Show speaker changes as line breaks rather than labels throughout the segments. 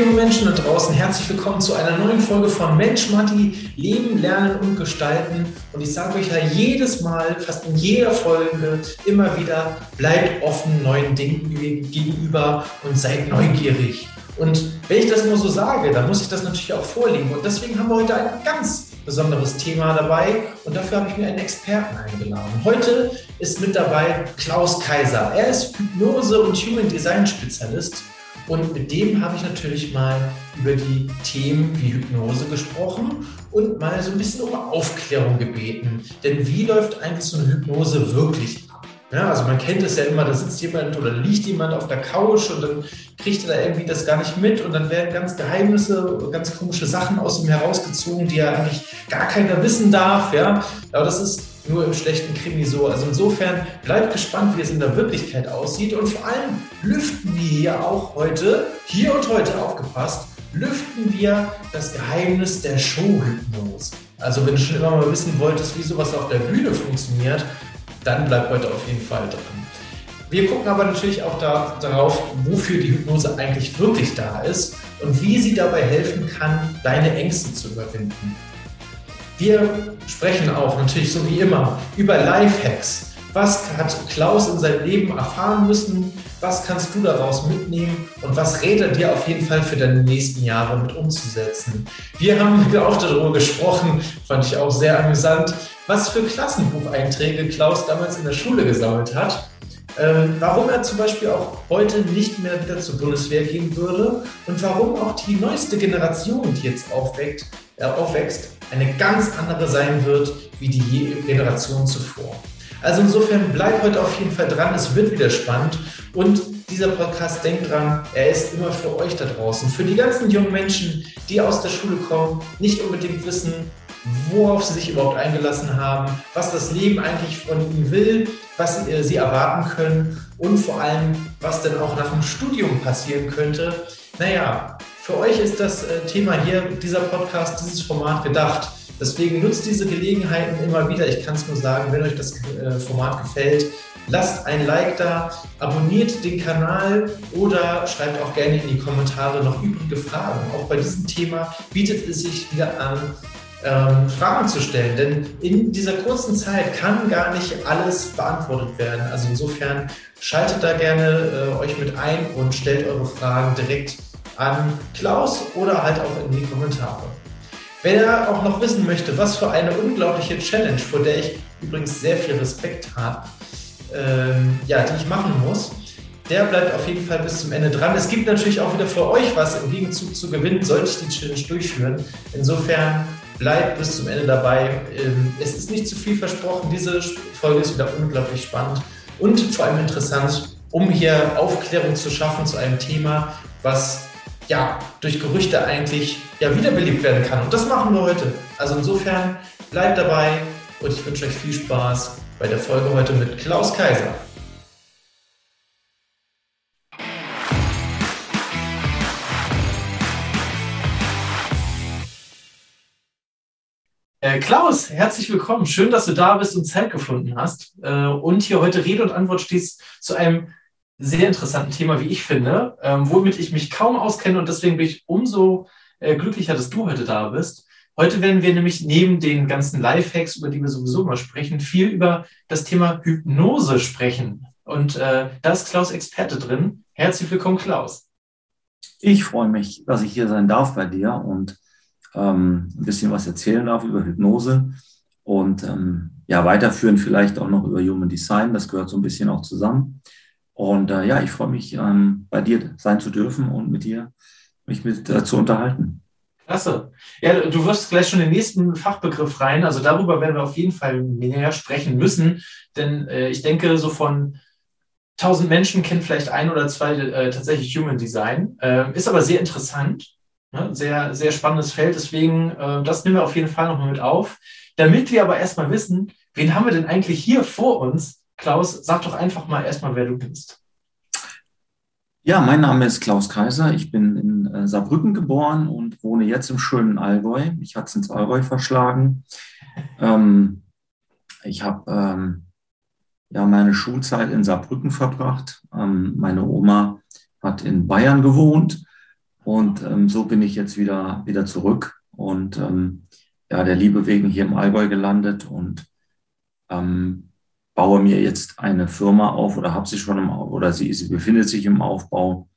liebe Menschen da draußen, herzlich willkommen zu einer neuen Folge von Mensch Matti, Leben, Lernen und Gestalten. Und ich sage euch ja jedes Mal, fast in jeder Folge, immer wieder, bleibt offen neuen Dingen gegenüber und seid neugierig. Und wenn ich das nur so sage, dann muss ich das natürlich auch vorlegen. Und deswegen haben wir heute ein ganz besonderes Thema dabei und dafür habe ich mir einen Experten eingeladen. Heute ist mit dabei Klaus Kaiser. Er ist Hypnose- und Human Design Spezialist und mit dem habe ich natürlich mal über die Themen wie Hypnose gesprochen und mal so ein bisschen um Aufklärung gebeten. Denn wie läuft eigentlich so eine Hypnose wirklich ab? Ja, also man kennt es ja immer, da sitzt jemand oder liegt jemand auf der Couch und dann kriegt er da irgendwie das gar nicht mit und dann werden ganz Geheimnisse, ganz komische Sachen aus ihm herausgezogen, die ja eigentlich gar keiner wissen darf. Ja, aber das ist nur im schlechten Krimi so. Also insofern bleibt gespannt, wie es in der Wirklichkeit aussieht. Und vor allem lüften wir hier auch heute, hier und heute aufgepasst, lüften wir das Geheimnis der Showhypnose. Also wenn du schon immer mal wissen wolltest, wie sowas auf der Bühne funktioniert, dann bleib heute auf jeden Fall dran. Wir gucken aber natürlich auch da, darauf, wofür die Hypnose eigentlich wirklich da ist und wie sie dabei helfen kann, deine Ängste zu überwinden. Wir sprechen auch natürlich so wie immer über Lifehacks. Was hat Klaus in seinem Leben erfahren müssen? Was kannst du daraus mitnehmen? Und was rät er dir auf jeden Fall für deine nächsten Jahre mit umzusetzen? Wir haben auch darüber gesprochen, fand ich auch sehr amüsant, was für Klassenbucheinträge Klaus damals in der Schule gesammelt hat. Ähm, warum er zum Beispiel auch heute nicht mehr wieder zur Bundeswehr gehen würde und warum auch die neueste Generation, die jetzt aufweckt, aufwächst, eine ganz andere sein wird wie die Generation zuvor. Also insofern bleibt heute auf jeden Fall dran, es wird wieder spannend und dieser Podcast, denkt dran, er ist immer für euch da draußen, für die ganzen jungen Menschen, die aus der Schule kommen, nicht unbedingt wissen, worauf sie sich überhaupt eingelassen haben, was das Leben eigentlich von ihnen will, was sie erwarten können und vor allem, was denn auch nach dem Studium passieren könnte. Naja, für euch ist das äh, Thema hier, dieser Podcast, dieses Format gedacht. Deswegen nutzt diese Gelegenheiten immer wieder. Ich kann es nur sagen, wenn euch das äh, Format gefällt, lasst ein Like da, abonniert den Kanal oder schreibt auch gerne in die Kommentare noch übrige Fragen. Auch bei diesem Thema bietet es sich wieder an, ähm, Fragen zu stellen. Denn in dieser kurzen Zeit kann gar nicht alles beantwortet werden. Also insofern schaltet da gerne äh, euch mit ein und stellt eure Fragen direkt an Klaus oder halt auch in die Kommentare. Wenn er auch noch wissen möchte, was für eine unglaubliche Challenge, vor der ich übrigens sehr viel Respekt habe, ähm, ja, die ich machen muss, der bleibt auf jeden Fall bis zum Ende dran. Es gibt natürlich auch wieder für euch was im Gegenzug zu gewinnen, sollte ich die Challenge durchführen. Insofern bleibt bis zum Ende dabei. Ähm, es ist nicht zu viel versprochen. Diese Folge ist wieder unglaublich spannend und vor allem interessant, um hier Aufklärung zu schaffen zu einem Thema, was ja durch Gerüchte eigentlich ja wiederbelebt werden kann. Und das machen wir heute. Also insofern bleibt dabei und ich wünsche euch viel Spaß bei der Folge heute mit Klaus Kaiser. Äh, Klaus, herzlich willkommen. Schön, dass du da bist und Zeit gefunden hast äh, und hier heute Rede und Antwort stehst zu einem sehr interessanten Thema, wie ich finde, ähm, womit ich mich kaum auskenne und deswegen bin ich umso äh, glücklicher, dass du heute da bist. Heute werden wir nämlich neben den ganzen Lifehacks, über die wir sowieso mal sprechen, viel über das Thema Hypnose sprechen. Und äh, da ist Klaus Experte drin. Herzlich willkommen, Klaus.
Ich freue mich, dass ich hier sein darf bei dir und ähm, ein bisschen was erzählen darf über Hypnose und ähm, ja, weiterführen vielleicht auch noch über Human Design. Das gehört so ein bisschen auch zusammen. Und äh, ja, ich freue mich, ähm, bei dir sein zu dürfen und mit dir mich mit äh, zu unterhalten.
Klasse. Ja, du wirst gleich schon den nächsten Fachbegriff rein. Also darüber werden wir auf jeden Fall mehr sprechen müssen, denn äh, ich denke, so von 1000 Menschen kennen vielleicht ein oder zwei äh, tatsächlich Human Design. Äh, ist aber sehr interessant. Ne? Sehr, sehr spannendes Feld. Deswegen, äh, das nehmen wir auf jeden Fall nochmal mit auf. Damit wir aber erstmal wissen, wen haben wir denn eigentlich hier vor uns? Klaus, sag doch einfach mal erstmal, wer du bist.
Ja, mein Name ist Klaus Kaiser. Ich bin in äh, Saarbrücken geboren und wohne jetzt im schönen Allgäu. Ich hatte es ins Allgäu verschlagen. Ähm, ich habe ähm, ja meine Schulzeit in Saarbrücken verbracht. Ähm, meine Oma hat in Bayern gewohnt Und ähm, so bin ich jetzt wieder, wieder zurück und ähm, ja, der Liebe wegen hier im Allgäu gelandet und ähm, baue mir jetzt eine Firma auf oder habe sie schon im oder sie, sie befindet sich im Aufbau,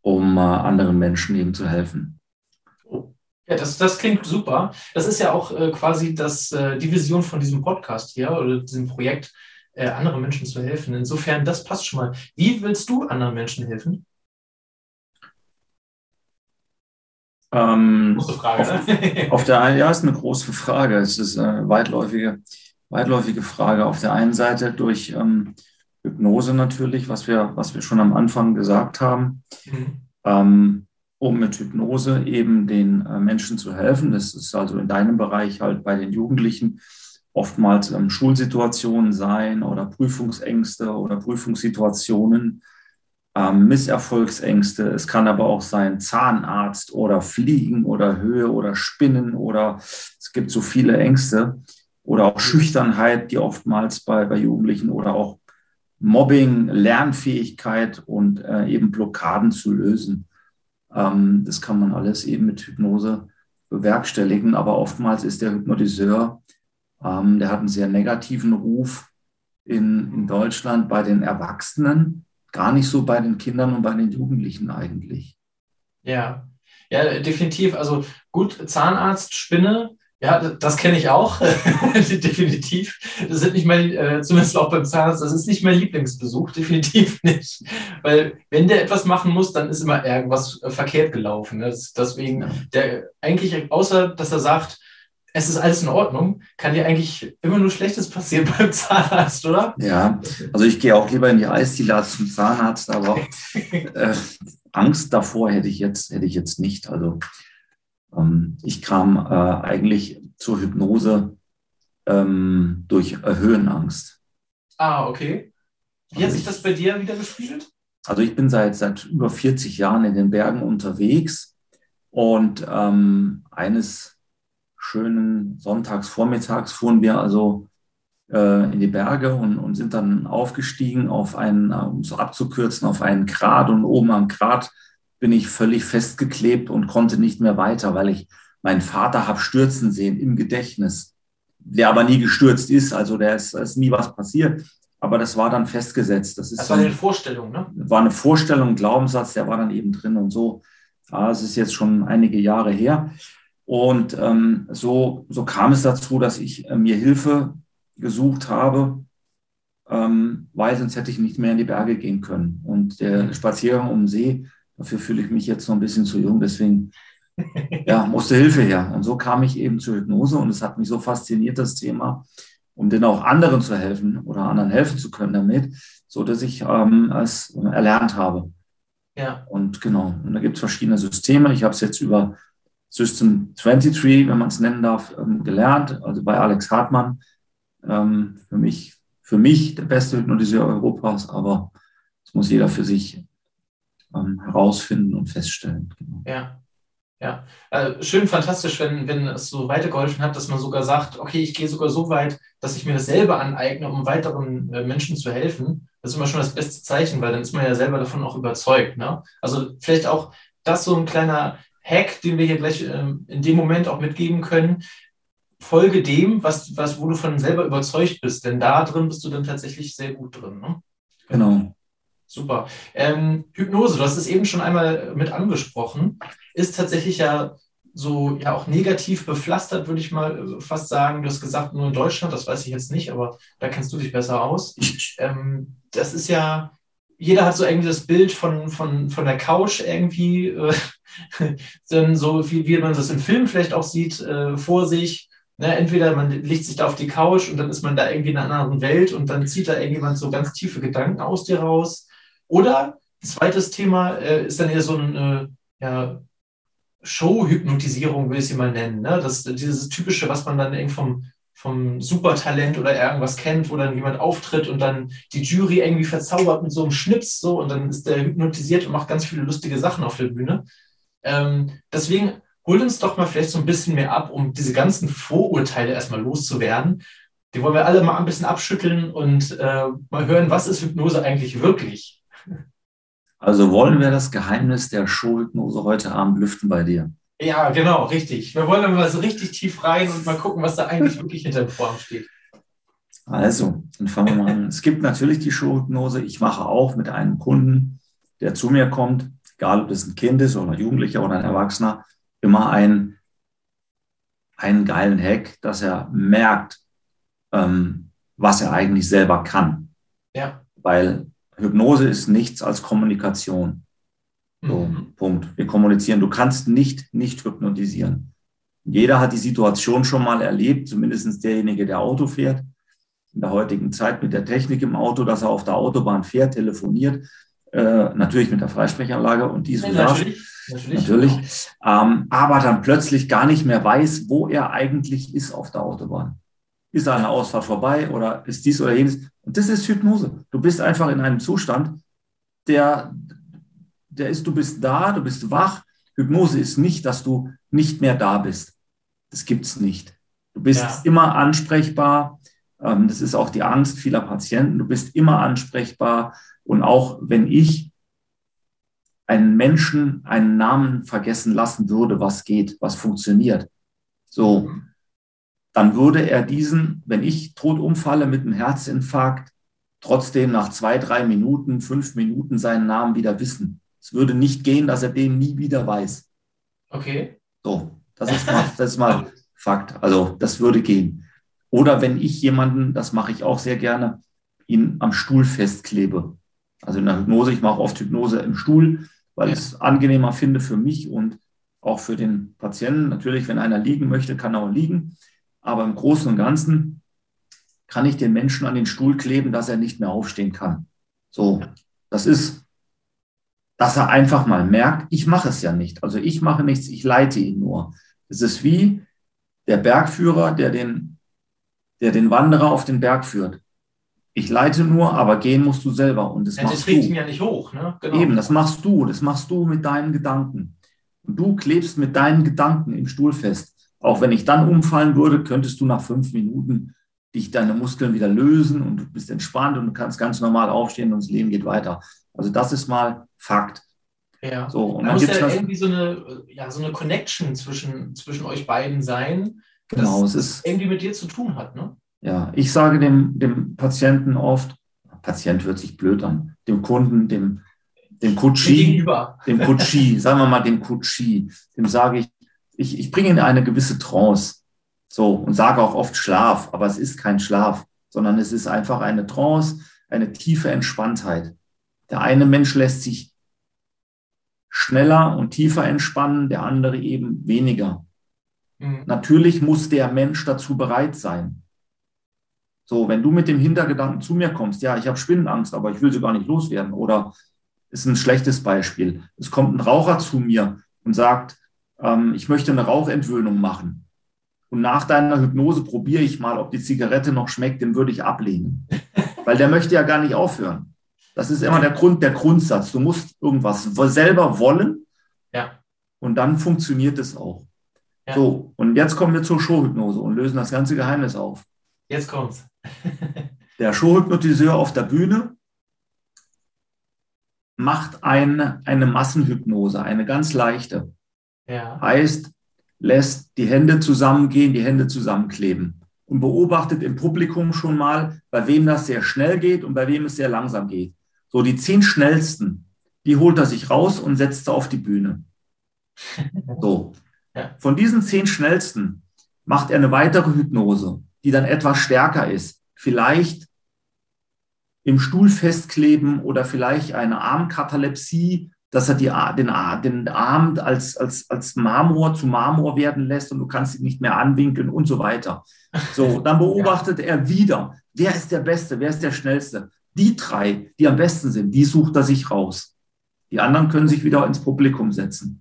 um äh, anderen Menschen eben zu helfen.
Ja, das, das klingt super. Das ist ja auch äh, quasi das, äh, die Vision von diesem Podcast hier oder diesem Projekt, äh, anderen Menschen zu helfen. Insofern, das passt schon mal. Wie willst du anderen Menschen helfen?
Ähm, große Frage, auf, ne? auf der einen, ja, ist eine große Frage. Es ist eine weitläufige, weitläufige Frage. Auf der einen Seite durch ähm, Hypnose natürlich, was wir, was wir schon am Anfang gesagt haben. Mhm. Ähm, um mit Hypnose eben den äh, Menschen zu helfen. Das ist also in deinem Bereich halt bei den Jugendlichen oftmals ähm, Schulsituationen sein oder Prüfungsängste oder Prüfungssituationen, ähm, Misserfolgsängste. Es kann aber auch sein Zahnarzt oder Fliegen oder Höhe oder Spinnen oder es gibt so viele Ängste oder auch Schüchternheit, die oftmals bei, bei Jugendlichen oder auch Mobbing, Lernfähigkeit und äh, eben Blockaden zu lösen. Ähm, das kann man alles eben mit Hypnose bewerkstelligen, aber oftmals ist der Hypnotiseur, ähm, der hat einen sehr negativen Ruf in, in Deutschland bei den Erwachsenen, gar nicht so bei den Kindern und bei den Jugendlichen eigentlich.
Ja, ja, definitiv. Also gut, Zahnarzt, Spinne, ja, das kenne ich auch, definitiv. Das sind nicht mein, äh, zumindest auch beim Zahnarzt, das ist nicht mein Lieblingsbesuch, definitiv nicht. Weil wenn der etwas machen muss, dann ist immer irgendwas äh, verkehrt gelaufen. Ne? Das, deswegen, ja. der eigentlich, außer dass er sagt, es ist alles in Ordnung, kann dir eigentlich immer nur Schlechtes passieren beim Zahnarzt, oder?
Ja, also ich gehe auch lieber in die Eisdiele als zum Zahnarzt, aber äh, Angst davor hätte ich jetzt, hätte ich jetzt nicht. Also ich kam äh, eigentlich zur Hypnose ähm, durch Höhenangst.
Ah, okay. Wie hat also sich das bei dir wieder gespiegelt?
Also ich bin seit, seit über 40 Jahren in den Bergen unterwegs und ähm, eines schönen Sonntagsvormittags fuhren wir also äh, in die Berge und, und sind dann aufgestiegen auf einen, um so abzukürzen, auf einen Grat und oben am Grat bin ich völlig festgeklebt und konnte nicht mehr weiter, weil ich meinen Vater habe stürzen sehen im Gedächtnis, der aber nie gestürzt ist, also der ist, ist nie was passiert. Aber das war dann festgesetzt. Das, ist
das war eine Vorstellung, ne?
War eine Vorstellung, ein Glaubenssatz, der war dann eben drin und so. Ja, es ist jetzt schon einige Jahre her. Und ähm, so, so kam es dazu, dass ich äh, mir Hilfe gesucht habe, ähm, weil sonst hätte ich nicht mehr in die Berge gehen können. Und der Spaziergang um den See Dafür fühle ich mich jetzt noch ein bisschen zu jung, deswegen ja, musste Hilfe her. Und so kam ich eben zur Hypnose und es hat mich so fasziniert, das Thema, um denn auch anderen zu helfen oder anderen helfen zu können damit, so dass ich ähm, es erlernt habe. Ja. Und genau, und da gibt es verschiedene Systeme. Ich habe es jetzt über System 23, wenn man es nennen darf, ähm, gelernt, also bei Alex Hartmann. Ähm, für, mich, für mich der beste Hypnotiseur Europas, aber das muss jeder für sich ähm, herausfinden und feststellen.
Genau. Ja. Ja, äh, schön, fantastisch, wenn, wenn es so weitergeholfen hat, dass man sogar sagt, okay, ich gehe sogar so weit, dass ich mir das selber aneigne, um weiteren äh, Menschen zu helfen. Das ist immer schon das beste Zeichen, weil dann ist man ja selber davon auch überzeugt. Ne? Also vielleicht auch das so ein kleiner Hack, den wir hier gleich äh, in dem Moment auch mitgeben können. Folge dem, was, was, wo du von selber überzeugt bist, denn da drin bist du dann tatsächlich sehr gut drin. Ne?
Genau.
Super. Ähm, Hypnose, du hast es eben schon einmal mit angesprochen, ist tatsächlich ja so ja auch negativ bepflastert, würde ich mal äh, fast sagen. Du hast gesagt, nur in Deutschland, das weiß ich jetzt nicht, aber da kennst du dich besser aus. Ähm, das ist ja, jeder hat so irgendwie das Bild von, von, von der Couch irgendwie, äh, dann so wie, wie man das im Film vielleicht auch sieht, äh, vor sich. Ne, entweder man legt sich da auf die Couch und dann ist man da irgendwie in einer anderen Welt und dann zieht da irgendjemand so ganz tiefe Gedanken aus dir raus. Oder zweites Thema äh, ist dann eher so eine ja, Show-Hypnotisierung, will ich sie mal nennen. Ne? Das, dieses typische, was man dann irgendwie vom, vom Supertalent oder irgendwas kennt, wo dann jemand auftritt und dann die Jury irgendwie verzaubert mit so einem Schnips so und dann ist der hypnotisiert und macht ganz viele lustige Sachen auf der Bühne. Ähm, deswegen holt uns doch mal vielleicht so ein bisschen mehr ab, um diese ganzen Vorurteile erstmal loszuwerden. Die wollen wir alle mal ein bisschen abschütteln und äh, mal hören, was ist Hypnose eigentlich wirklich?
Also wollen wir das Geheimnis der Showhypnose heute Abend lüften bei dir?
Ja, genau, richtig. Wir wollen mal so richtig tief rein und mal gucken, was da eigentlich wirklich hinter dem Vorhang steht.
Also, dann fangen wir mal an. Es gibt natürlich die Showhypnose. Ich mache auch mit einem Kunden, der zu mir kommt, egal ob das ein Kind ist oder ein Jugendlicher oder ein Erwachsener, immer einen, einen geilen Hack, dass er merkt, ähm, was er eigentlich selber kann.
Ja.
Weil Hypnose ist nichts als Kommunikation. So, mhm. Punkt. Wir kommunizieren. Du kannst nicht nicht hypnotisieren. Jeder hat die Situation schon mal erlebt, zumindest derjenige, der Auto fährt. In der heutigen Zeit mit der Technik im Auto, dass er auf der Autobahn fährt, telefoniert, äh, natürlich mit der Freisprechanlage und dies und das. Natürlich, natürlich. Ähm, aber dann plötzlich gar nicht mehr weiß, wo er eigentlich ist auf der Autobahn. Ist eine Ausfahrt vorbei oder ist dies oder jenes? Und das ist Hypnose. Du bist einfach in einem Zustand, der, der ist, du bist da, du bist wach. Hypnose ist nicht, dass du nicht mehr da bist. Das gibt es nicht. Du bist ja. immer ansprechbar. Ähm, das ist auch die Angst vieler Patienten. Du bist immer ansprechbar. Und auch wenn ich einen Menschen einen Namen vergessen lassen würde, was geht, was funktioniert, so, dann würde er diesen, wenn ich tot umfalle mit einem Herzinfarkt, trotzdem nach zwei, drei Minuten, fünf Minuten seinen Namen wieder wissen. Es würde nicht gehen, dass er den nie wieder weiß.
Okay.
So, das ist mal, das ist mal Fakt. Also das würde gehen. Oder wenn ich jemanden, das mache ich auch sehr gerne, ihn am Stuhl festklebe. Also in der Hypnose, ich mache oft Hypnose im Stuhl, weil ja. ich es angenehmer finde für mich und auch für den Patienten. Natürlich, wenn einer liegen möchte, kann er auch liegen. Aber im Großen und Ganzen kann ich den Menschen an den Stuhl kleben, dass er nicht mehr aufstehen kann. So, das ist, dass er einfach mal merkt, ich mache es ja nicht. Also ich mache nichts, ich leite ihn nur. Es ist wie der Bergführer, der den, der den Wanderer auf den Berg führt. Ich leite nur, aber gehen musst du selber. Und das ja, machst das
du. ihn ja nicht hoch. Ne?
Genau. Eben, das machst du. Das machst du mit deinen Gedanken. Und du klebst mit deinen Gedanken im Stuhl fest. Auch wenn ich dann umfallen würde, könntest du nach fünf Minuten dich deine Muskeln wieder lösen und du bist entspannt und du kannst ganz normal aufstehen und das Leben geht weiter. Also das ist mal Fakt.
Ja. So, und da dann muss ja irgendwie so eine, ja, so eine Connection zwischen, zwischen euch beiden sein,
genau, es ist,
irgendwie mit dir zu tun hat. Ne?
Ja, ich sage dem, dem Patienten oft, Patient hört sich blöd an, dem Kunden, dem, dem Kutschi, dem Kutschi, sagen wir mal dem Kutschi, dem sage ich, ich, ich bringe in eine gewisse Trance. So, und sage auch oft Schlaf, aber es ist kein Schlaf, sondern es ist einfach eine Trance, eine tiefe Entspanntheit. Der eine Mensch lässt sich schneller und tiefer entspannen, der andere eben weniger. Mhm. Natürlich muss der Mensch dazu bereit sein. So, wenn du mit dem Hintergedanken zu mir kommst, ja, ich habe Spinnenangst, aber ich will sie gar nicht loswerden, oder ist ein schlechtes Beispiel. Es kommt ein Raucher zu mir und sagt, ähm, ich möchte eine Rauchentwöhnung machen. Und nach deiner Hypnose probiere ich mal, ob die Zigarette noch schmeckt, den würde ich ablehnen. Weil der möchte ja gar nicht aufhören. Das ist immer der Grund, der Grundsatz. Du musst irgendwas selber wollen.
Ja.
Und dann funktioniert es auch. Ja. So, und jetzt kommen wir zur Showhypnose und lösen das ganze Geheimnis auf.
Jetzt kommt's.
der Showhypnotiseur auf der Bühne macht eine, eine Massenhypnose, eine ganz leichte.
Ja.
Heißt, lässt die Hände zusammengehen, die Hände zusammenkleben und beobachtet im Publikum schon mal, bei wem das sehr schnell geht und bei wem es sehr langsam geht. So die zehn schnellsten, die holt er sich raus und setzt auf die Bühne. So. Von diesen zehn schnellsten macht er eine weitere Hypnose, die dann etwas stärker ist. Vielleicht im Stuhl festkleben oder vielleicht eine Armkatalepsie dass er die, den, den Arm als, als, als Marmor zu Marmor werden lässt und du kannst ihn nicht mehr anwinkeln und so weiter. So, dann beobachtet ja. er wieder, wer ist der Beste, wer ist der Schnellste. Die drei, die am besten sind, die sucht er sich raus. Die anderen können sich wieder ins Publikum setzen.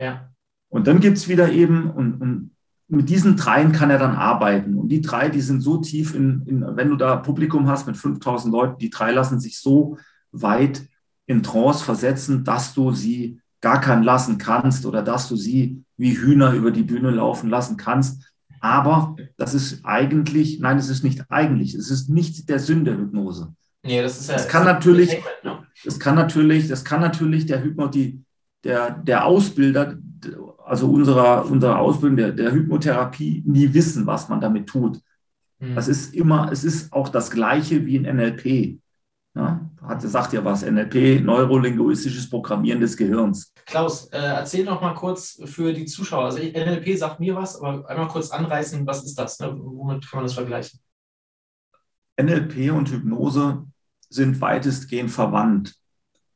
Ja.
Und dann gibt es wieder eben, und, und mit diesen dreien kann er dann arbeiten. Und die drei, die sind so tief in, in wenn du da Publikum hast mit 5000 Leuten, die drei lassen sich so weit in Trance versetzen, dass du sie gar kein lassen kannst oder dass du sie wie Hühner über die Bühne laufen lassen kannst. Aber das ist eigentlich, nein, es ist nicht eigentlich, es ist nicht der Sinn der Hypnose.
Nee, das ist ja.
Es kann natürlich, ne? das kann natürlich, das kann natürlich der Hypnoti, der, der Ausbilder, also unserer, unserer Ausbildung der, der Hypnotherapie nie wissen, was man damit tut. Mhm. Das ist immer, es ist auch das Gleiche wie in NLP. Ja, hat, sagt ja was, NLP, neurolinguistisches Programmieren des Gehirns.
Klaus, äh, erzähl noch mal kurz für die Zuschauer. Also NLP sagt mir was, aber einmal kurz anreißen, was ist das? Ne? Womit kann man das vergleichen?
NLP und Hypnose sind weitestgehend verwandt.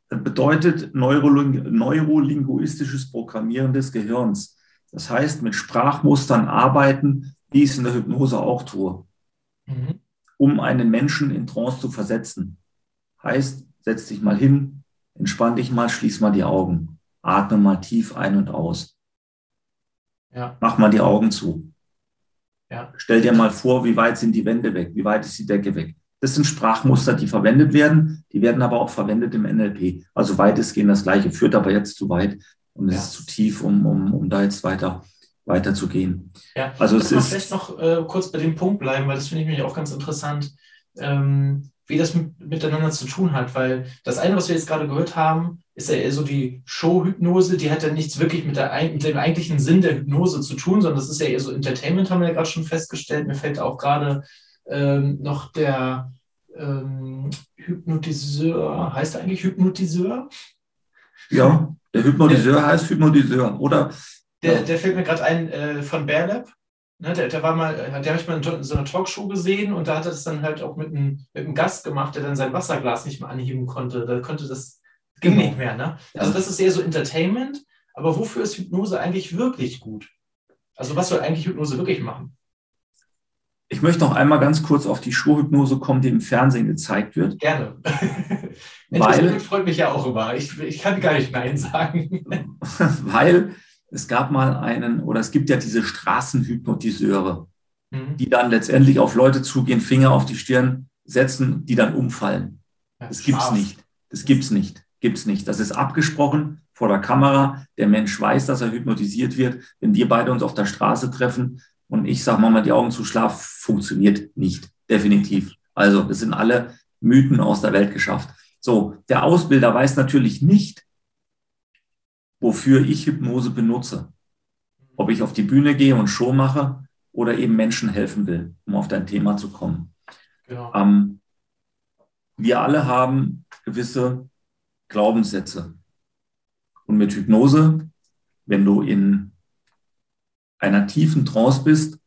Das bedeutet Neuroling neurolinguistisches Programmieren des Gehirns. Das heißt, mit Sprachmustern arbeiten, wie ich es in der Hypnose auch tue, mhm. um einen Menschen in Trance zu versetzen. Heißt, setz dich mal hin, entspann dich mal, schließ mal die Augen, atme mal tief ein und aus. Ja. Mach mal die Augen zu. Ja. Stell dir mal vor, wie weit sind die Wände weg, wie weit ist die Decke weg. Das sind Sprachmuster, die verwendet werden. Die werden aber auch verwendet im NLP. Also weitestgehend das Gleiche, führt aber jetzt zu weit und es ja. ist zu tief, um, um, um da jetzt weiter weiterzugehen.
Ja, also es ist vielleicht noch äh, kurz bei dem Punkt bleiben, weil das finde ich nämlich auch ganz interessant, ähm, wie das mit, miteinander zu tun hat, weil das eine, was wir jetzt gerade gehört haben, ist ja eher so die Show-Hypnose, die hat ja nichts wirklich mit, der, mit dem eigentlichen Sinn der Hypnose zu tun, sondern das ist ja eher so Entertainment, haben wir ja gerade schon festgestellt. Mir fällt auch gerade ähm, noch der ähm, Hypnotiseur, heißt er eigentlich Hypnotiseur?
Ja, der Hypnotiseur der, heißt Hypnotiseur, oder?
Der, der fällt mir gerade ein äh, von Bearlab. Ne, der, der war mal, der habe ich mal in so einer Talkshow gesehen und da hat er das dann halt auch mit einem, mit einem Gast gemacht, der dann sein Wasserglas nicht mehr anheben konnte. Da konnte das, ging genau. nicht mehr. Ne? Also das ist eher so Entertainment, aber wofür ist Hypnose eigentlich wirklich gut? Also was soll eigentlich Hypnose wirklich machen?
Ich möchte noch einmal ganz kurz auf die Showhypnose kommen, die im Fernsehen gezeigt wird.
Gerne. weil, freut mich ja auch immer. Ich, ich kann gar nicht Nein sagen.
weil es gab mal einen, oder es gibt ja diese Straßenhypnotiseure, mhm. die dann letztendlich auf Leute zugehen, Finger auf die Stirn setzen, die dann umfallen. Ja, das gibt's nicht. Das gibt's nicht. Gibt's nicht. Das ist abgesprochen vor der Kamera. Der Mensch weiß, dass er hypnotisiert wird. Wenn wir beide uns auf der Straße treffen, und ich sage, mach mal die Augen zu, schlaf, funktioniert nicht. Definitiv. Also, es sind alle Mythen aus der Welt geschafft. So, der Ausbilder weiß natürlich nicht, wofür ich Hypnose benutze. Ob ich auf die Bühne gehe und Show mache oder eben Menschen helfen will, um auf dein Thema zu kommen. Genau. Ähm, wir alle haben gewisse Glaubenssätze. Und mit Hypnose, wenn du in einer tiefen Trance bist,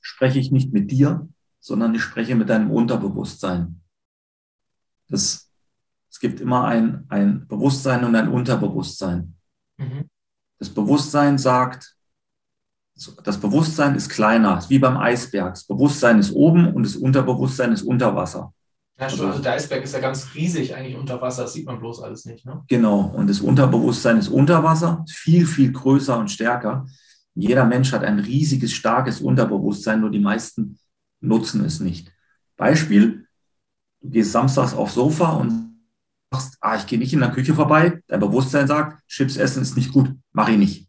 spreche ich nicht mit dir, sondern ich spreche mit deinem Unterbewusstsein. Das, es gibt immer ein, ein Bewusstsein und ein Unterbewusstsein. Mhm. Das Bewusstsein sagt, das Bewusstsein ist kleiner, wie beim Eisberg. Das Bewusstsein ist oben und das Unterbewusstsein ist unter Wasser.
Ja, stimmt. Also der Eisberg ist ja ganz riesig eigentlich unter Wasser, das sieht man bloß alles nicht. Ne?
Genau, und das Unterbewusstsein ist unter Wasser, viel, viel größer und stärker. Jeder Mensch hat ein riesiges, starkes Unterbewusstsein, nur die meisten nutzen es nicht. Beispiel, du gehst samstags aufs Sofa und sagst, ah, ich gehe nicht in der Küche vorbei. Dein Bewusstsein sagt, Chips essen ist nicht gut, mach ich nicht.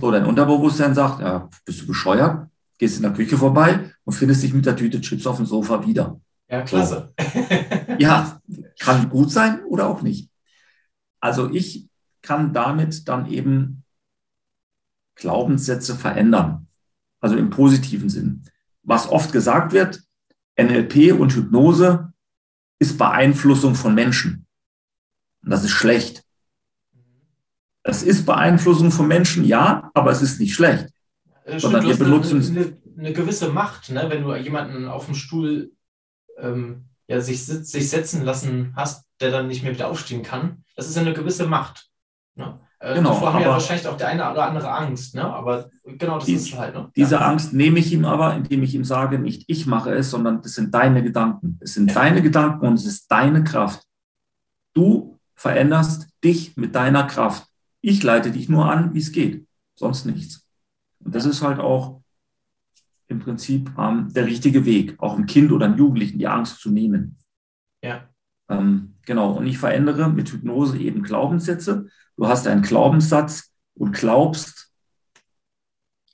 So, dein Unterbewusstsein sagt, ja, bist du bescheuert? Gehst in der Küche vorbei und findest dich mit der Tüte Chips auf dem Sofa wieder.
Ja, klasse.
So. Ja, kann gut sein oder auch nicht. Also ich kann damit dann eben Glaubenssätze verändern. Also im positiven Sinn. Was oft gesagt wird, NLP und Hypnose ist Beeinflussung von Menschen. Und das ist schlecht. Es ist Beeinflussung von Menschen, ja, aber es ist nicht schlecht.
Äh, sondern wir benutzen eine, eine, gewisse Macht, ne? wenn du jemanden auf dem Stuhl ähm, ja, sich, sich setzen lassen hast, der dann nicht mehr wieder aufstehen kann. Das ist eine gewisse Macht. Ne? Äh, genau, davor haben ja wahrscheinlich auch der eine oder andere Angst, ne? aber genau das die, ist halt. Ne?
Diese ja. Angst nehme ich ihm aber, indem ich ihm sage, nicht ich mache es, sondern das sind deine Gedanken. Es sind ja. deine Gedanken und es ist deine Kraft. Du veränderst dich mit deiner Kraft. Ich leite dich nur an, wie es geht, sonst nichts. Und das ist halt auch im Prinzip ähm, der richtige Weg, auch einem Kind oder einem Jugendlichen die Angst zu nehmen. Ja. Ähm, genau, und ich verändere mit Hypnose eben Glaubenssätze Du hast einen Glaubenssatz und glaubst,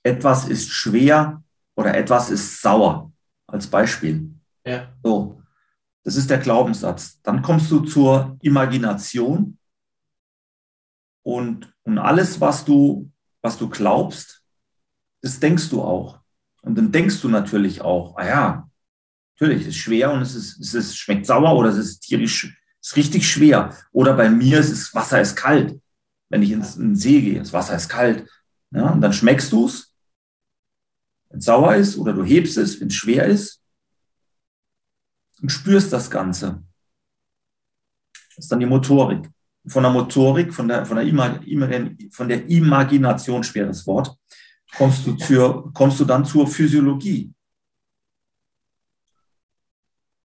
etwas ist schwer oder etwas ist sauer. Als Beispiel. Ja. So. Das ist der Glaubenssatz. Dann kommst du zur Imagination und, und alles, was du, was du glaubst, das denkst du auch. Und dann denkst du natürlich auch, ah ja, natürlich, es ist schwer und es, ist, es ist, schmeckt sauer oder es ist tierisch, es ist richtig schwer. Oder bei mir ist es, Wasser ist kalt. Wenn ich ins, in See gehe, das Wasser ist kalt. Ja, und dann schmeckst du es, wenn es sauer ist oder du hebst es, wenn es schwer ist und spürst das Ganze. Das ist dann die Motorik. Von der Motorik, von der, von der, von der Imagination, schweres Wort, kommst du, zur, kommst du dann zur Physiologie.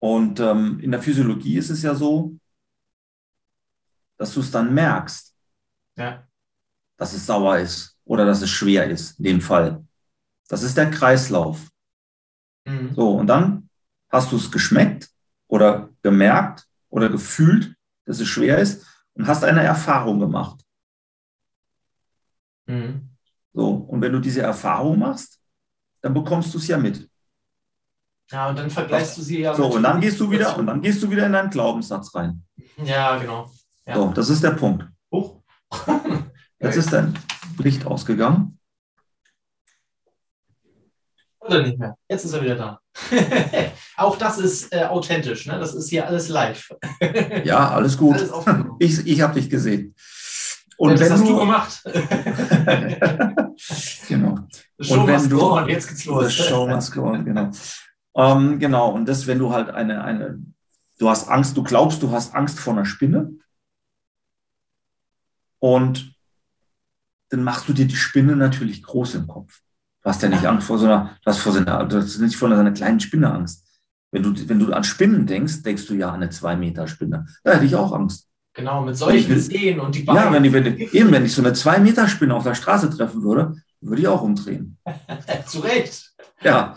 Und ähm, in der Physiologie ist es ja so, dass du es dann merkst,
ja.
dass es sauer ist oder dass es schwer ist, in dem Fall. Das ist der Kreislauf. Mhm. So, und dann hast du es geschmeckt oder gemerkt oder gefühlt, dass es schwer ist und hast eine Erfahrung gemacht. Mhm. So, und wenn du diese Erfahrung machst, dann bekommst du es ja mit.
Ja, und dann vergleichst du sie ja.
So, und dann gehst du wieder, und dann gehst du wieder in deinen Glaubenssatz rein.
Ja, genau. Ja.
So, das ist der Punkt.
Hoch.
Jetzt ist dein Licht ausgegangen.
Oder nicht mehr. Jetzt ist er wieder da. Auch das ist äh, authentisch, ne? Das ist hier alles live.
ja, alles gut. Alles ich ich habe dich gesehen.
Und das hast du, du gemacht.
genau.
The und wenn du, on, jetzt geht's los.
Show must go on, genau. Ähm, genau, und das, wenn du halt eine, eine, du hast Angst, du glaubst, du hast Angst vor einer Spinne. Und dann machst du dir die Spinne natürlich groß im Kopf. Du hast ja nicht Angst vor so einer, du hast vor so einer, du hast nicht vor so einer kleinen Spinne Angst. Wenn du, wenn du an Spinnen denkst, denkst du ja an eine zwei Meter Spinne. Da hätte ich auch Angst.
Genau, mit solchen Zehen und die Beine.
Ja, wenn ich, wenn, eben, wenn ich so eine zwei Meter Spinne auf der Straße treffen würde, würde ich auch umdrehen.
Zu Recht.
Ja,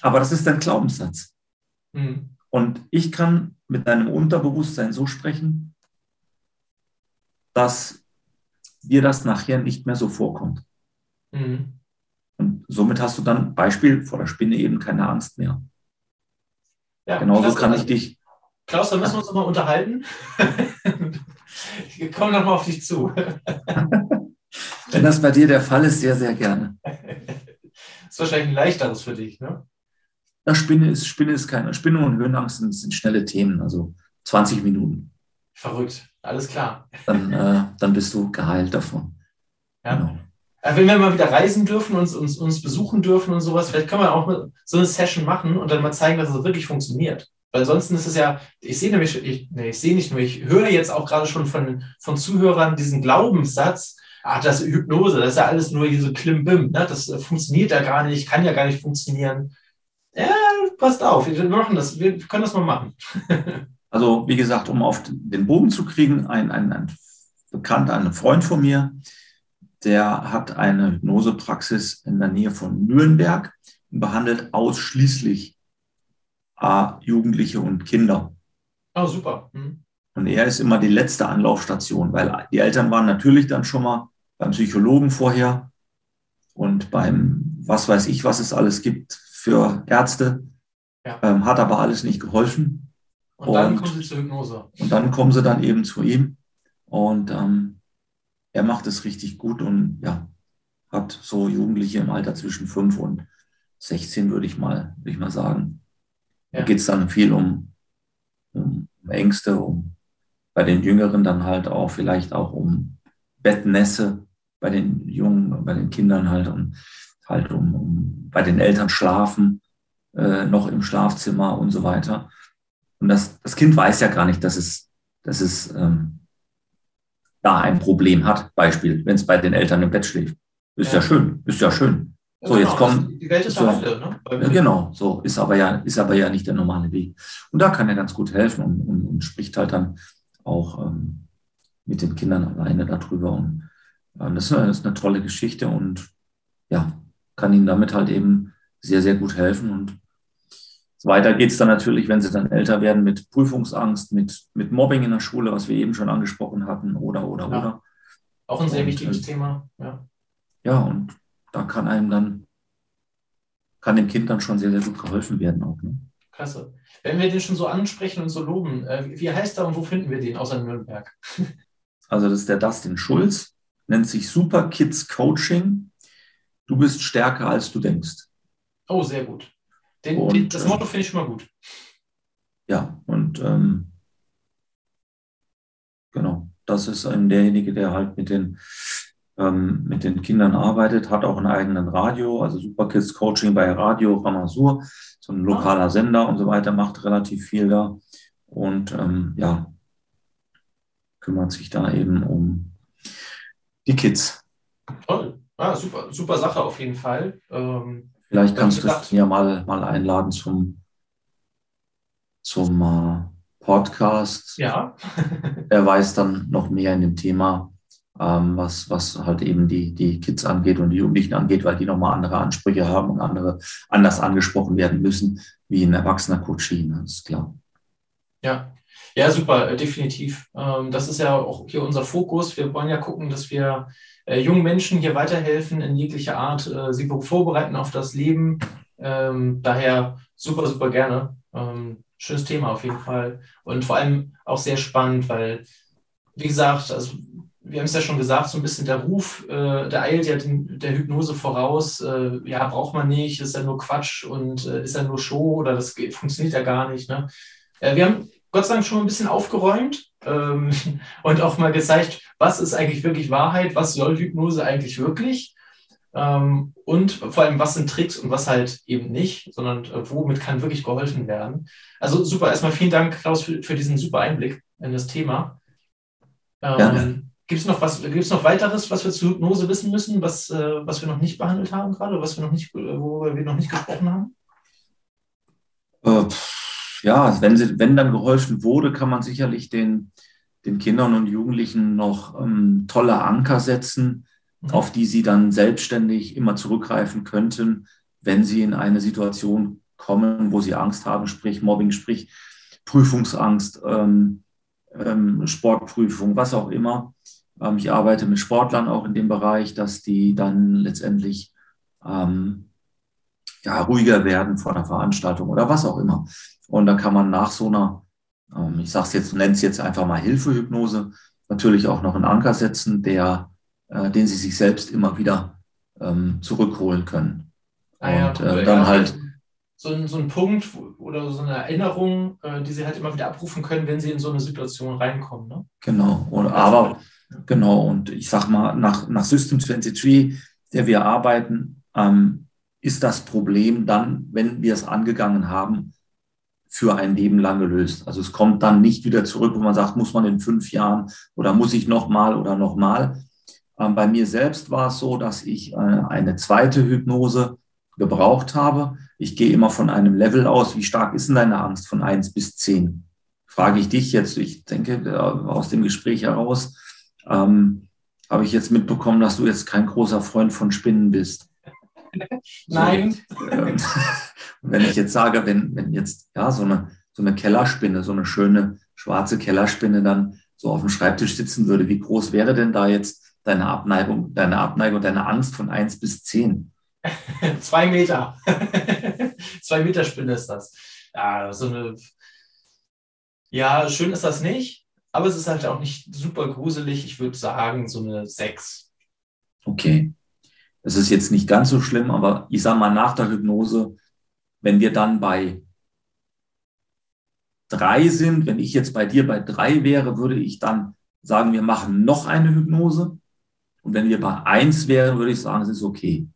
aber das ist dein Glaubenssatz. Mhm. Und ich kann mit deinem Unterbewusstsein so sprechen, dass dir das nachher nicht mehr so vorkommt. Mhm. Und somit hast du dann, Beispiel, vor der Spinne eben keine Angst mehr. Ja, Genauso kann ich dich.
Klaus, da müssen wir uns nochmal unterhalten. ich komme nochmal auf dich zu.
Wenn das bei dir der Fall ist, sehr, sehr gerne. Das
ist wahrscheinlich ein leichteres für dich, ne?
Ja, Spinne ist, Spinne ist keine. Spinne und Höhenangst sind, sind schnelle Themen, also 20 Minuten.
Verrückt, alles klar.
Dann, äh, dann bist du geheilt davon.
Ja. Genau. Wenn wir mal wieder reisen dürfen, uns, uns, uns besuchen dürfen und sowas, vielleicht können wir auch so eine Session machen und dann mal zeigen, dass es wirklich funktioniert. Weil ansonsten ist es ja, ich sehe nämlich, ich, nee, ich sehe nicht nur, ich höre jetzt auch gerade schon von, von Zuhörern diesen Glaubenssatz, ach, das ist Hypnose, das ist ja alles nur diese Klimbim, ne? das äh, funktioniert ja gar nicht, kann ja gar nicht funktionieren. Ja, passt auf, wir machen das, wir können das mal machen.
also, wie gesagt, um auf den Bogen zu kriegen, ein, ein, ein Bekannter, ein Freund von mir, der hat eine Hypnosepraxis in der Nähe von Nürnberg und behandelt ausschließlich Jugendliche und Kinder.
Oh, super. Mhm.
Und er ist immer die letzte Anlaufstation, weil die Eltern waren natürlich dann schon mal beim Psychologen vorher und beim, was weiß ich, was es alles gibt für Ärzte, ja. ähm, hat aber alles nicht geholfen.
Und dann und, kommen sie zur Hypnose.
Und dann kommen sie dann eben zu ihm und ähm, er macht es richtig gut und ja, hat so Jugendliche im Alter zwischen 5 und 16, würde ich mal, würde ich mal sagen. Ja. Da geht es dann viel um, um Ängste, um bei den Jüngeren dann halt auch vielleicht auch um Bettnässe, bei den Jungen, bei den Kindern halt und halt um, um bei den Eltern schlafen, äh, noch im Schlafzimmer und so weiter. Und das, das Kind weiß ja gar nicht, dass es, dass es ähm, da ein Problem hat. Beispiel, wenn es bei den Eltern im Bett schläft. Ist ja, ja schön, ist ja schön. So, genau, jetzt kommen.
Die Welt ist so, Halle, ne?
Ja, genau, so ist aber ja, ist aber ja nicht der normale Weg. Und da kann er ganz gut helfen und, und, und spricht halt dann auch ähm, mit den Kindern alleine darüber. Und ähm, das, ist eine, das, ist eine, tolle Geschichte und ja, kann ihnen damit halt eben sehr, sehr gut helfen. Und weiter geht es dann natürlich, wenn sie dann älter werden, mit Prüfungsangst, mit, mit Mobbing in der Schule, was wir eben schon angesprochen hatten, oder, oder, ja. oder.
Auch ein sehr und, wichtiges äh, Thema, ja.
Ja, und da kann einem dann, kann dem Kind dann schon sehr, sehr gut geholfen werden auch. Ne?
Klasse. Wenn wir den schon so ansprechen und so loben, äh, wie heißt er und wo finden wir den außer Nürnberg?
Also das ist der Dustin Schulz, nennt sich Super Kids Coaching. Du bist stärker, als du denkst.
Oh, sehr gut. Den, und, den, das Motto finde ich schon mal gut.
Ja, und ähm, genau, das ist ein derjenige, der halt mit den, ähm, mit den Kindern arbeitet, hat auch einen eigenen Radio, also Super Kids Coaching bei Radio Ramasur, so ein lokaler Sender und so weiter, macht relativ viel da und ähm, ja, kümmert sich da eben um die Kids.
Toll. Ah, super, super Sache auf jeden Fall. Ähm,
Vielleicht kannst du ihn ja mal, mal einladen zum, zum äh, Podcast.
Ja.
er weiß dann noch mehr in dem Thema, ähm, was, was halt eben die, die Kids angeht und die Jugendlichen angeht, weil die nochmal andere Ansprüche haben und andere anders angesprochen werden müssen, wie ein erwachsener Coachie, ne? ist klar.
Ja, ja, super, äh, definitiv. Ähm, das ist ja auch hier unser Fokus. Wir wollen ja gucken, dass wir äh, jungen Menschen hier weiterhelfen in jeglicher Art, äh, sie vorbereiten auf das Leben. Ähm, daher super, super gerne. Ähm, schönes Thema auf jeden Fall. Und vor allem auch sehr spannend, weil, wie gesagt, also wir haben es ja schon gesagt, so ein bisschen der Ruf, äh, der eilt ja den, der Hypnose voraus. Äh, ja, braucht man nicht, ist ja nur Quatsch und äh, ist ja nur Show oder das funktioniert ja gar nicht. Ne? Äh, wir haben Gott sei Dank schon ein bisschen aufgeräumt ähm, und auch mal gezeigt, was ist eigentlich wirklich Wahrheit, was soll Hypnose eigentlich wirklich ähm, und vor allem, was sind Tricks und was halt eben nicht, sondern äh, womit kann wirklich geholfen werden. Also super, erstmal vielen Dank, Klaus, für, für diesen super Einblick in das Thema. Ähm, Gibt es noch was, noch weiteres, was wir zu Hypnose wissen müssen, was, äh, was wir noch nicht behandelt haben gerade, was wir noch nicht, worüber wir noch nicht gesprochen haben?
Äh, ja, wenn, sie, wenn dann geholfen wurde, kann man sicherlich den, den Kindern und Jugendlichen noch ähm, tolle Anker setzen, mhm. auf die sie dann selbstständig immer zurückgreifen könnten, wenn sie in eine Situation kommen, wo sie Angst haben, sprich Mobbing, sprich Prüfungsangst, ähm, ähm, Sportprüfung, was auch immer. Ähm, ich arbeite mit Sportlern auch in dem Bereich, dass die dann letztendlich ähm, ja, ruhiger werden vor einer Veranstaltung oder was auch immer. Und da kann man nach so einer, ähm, ich sage es jetzt, nenne es jetzt einfach mal Hilfehypnose, natürlich auch noch einen Anker setzen, der, äh, den sie sich selbst immer wieder ähm, zurückholen können.
Ah, ja, und äh, dann ja, halt. So ein, so ein Punkt oder so eine Erinnerung, äh, die sie halt immer wieder abrufen können, wenn sie in so eine Situation reinkommen. Ne?
Genau. Und, aber genau, und ich sag mal, nach, nach System 23, der wir arbeiten, ähm, ist das Problem dann, wenn wir es angegangen haben, für ein Leben lang gelöst. Also es kommt dann nicht wieder zurück, wo man sagt, muss man in fünf Jahren oder muss ich nochmal oder nochmal. Ähm, bei mir selbst war es so, dass ich äh, eine zweite Hypnose gebraucht habe. Ich gehe immer von einem Level aus. Wie stark ist denn deine Angst von eins bis zehn? Frage ich dich jetzt. Ich denke, äh, aus dem Gespräch heraus ähm, habe ich jetzt mitbekommen, dass du jetzt kein großer Freund von Spinnen bist.
Nein.
So, ähm, wenn ich jetzt sage, wenn, wenn jetzt ja, so, eine, so eine Kellerspinne, so eine schöne schwarze Kellerspinne dann so auf dem Schreibtisch sitzen würde, wie groß wäre denn da jetzt deine Abneigung, deine Abneigung, deine Angst von 1 bis 10?
Zwei Meter. Zwei Meter Spinne ist das. Ja, so eine. Ja, schön ist das nicht, aber es ist halt auch nicht super gruselig. Ich würde sagen, so eine 6.
Okay. Es ist jetzt nicht ganz so schlimm, aber ich sage mal, nach der Hypnose, wenn wir dann bei drei sind, wenn ich jetzt bei dir bei drei wäre, würde ich dann sagen, wir machen noch eine Hypnose. Und wenn wir bei eins wären, würde ich sagen, es ist okay.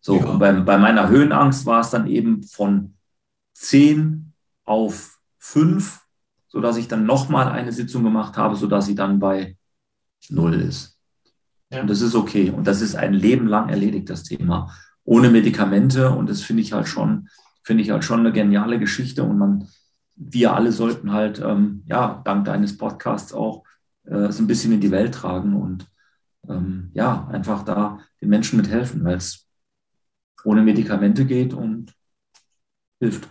So, ja. bei, bei meiner Höhenangst war es dann eben von zehn auf fünf, sodass ich dann nochmal eine Sitzung gemacht habe, sodass sie dann bei null ist. Ja. Und das ist okay. Und das ist ein Leben lang erledigt, das Thema. Ohne Medikamente. Und das finde ich halt schon, finde ich halt schon eine geniale Geschichte. Und man, wir alle sollten halt, ähm, ja, dank deines Podcasts auch äh, so ein bisschen in die Welt tragen und ähm, ja, einfach da den Menschen mithelfen, weil es ohne Medikamente geht und hilft.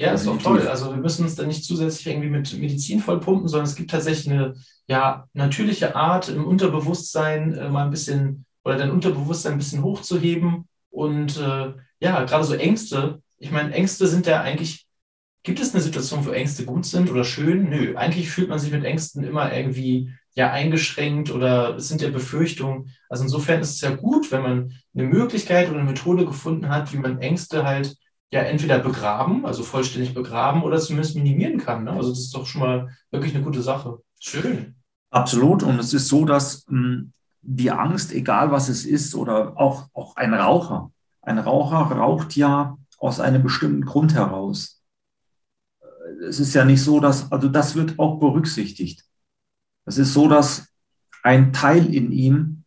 Ja, das ist doch toll. Also wir müssen uns da nicht zusätzlich irgendwie mit Medizin vollpumpen, sondern es gibt tatsächlich eine ja, natürliche Art, im Unterbewusstsein äh, mal ein bisschen oder dein Unterbewusstsein ein bisschen hochzuheben. Und äh, ja, gerade so Ängste, ich meine, Ängste sind ja eigentlich gibt es eine Situation, wo Ängste gut sind oder schön? Nö, eigentlich fühlt man sich mit Ängsten immer irgendwie ja eingeschränkt oder es sind ja Befürchtungen. Also insofern ist es ja gut, wenn man eine Möglichkeit oder eine Methode gefunden hat, wie man Ängste halt ja entweder begraben, also vollständig begraben oder zumindest minimieren kann. Ne? Also das ist doch schon mal wirklich eine gute Sache. Schön.
Absolut. Und es ist so, dass mh, hm, die Angst, egal was es ist, oder auch, auch ein Raucher, ein Raucher raucht ja aus einem bestimmten Grund heraus. Es ist ja nicht so, dass, also das wird auch berücksichtigt. Es ist so, dass ein Teil in ihm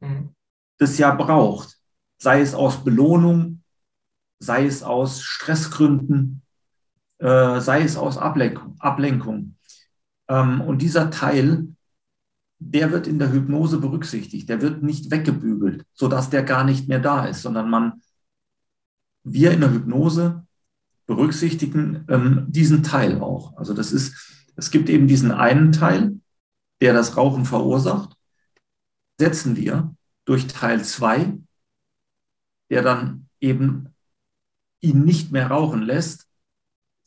mhm. das ja braucht, sei es aus Belohnung, sei es aus Stressgründen, äh, sei es aus Ablenkung. Ablenkung. Ähm, und dieser Teil, der wird in der Hypnose berücksichtigt, der wird nicht weggebügelt, sodass der gar nicht mehr da ist, sondern man, wir in der Hypnose berücksichtigen ähm, diesen Teil auch. Also das ist, es gibt eben diesen einen Teil, der das Rauchen verursacht, setzen wir durch Teil 2, der dann eben ihn nicht mehr rauchen lässt,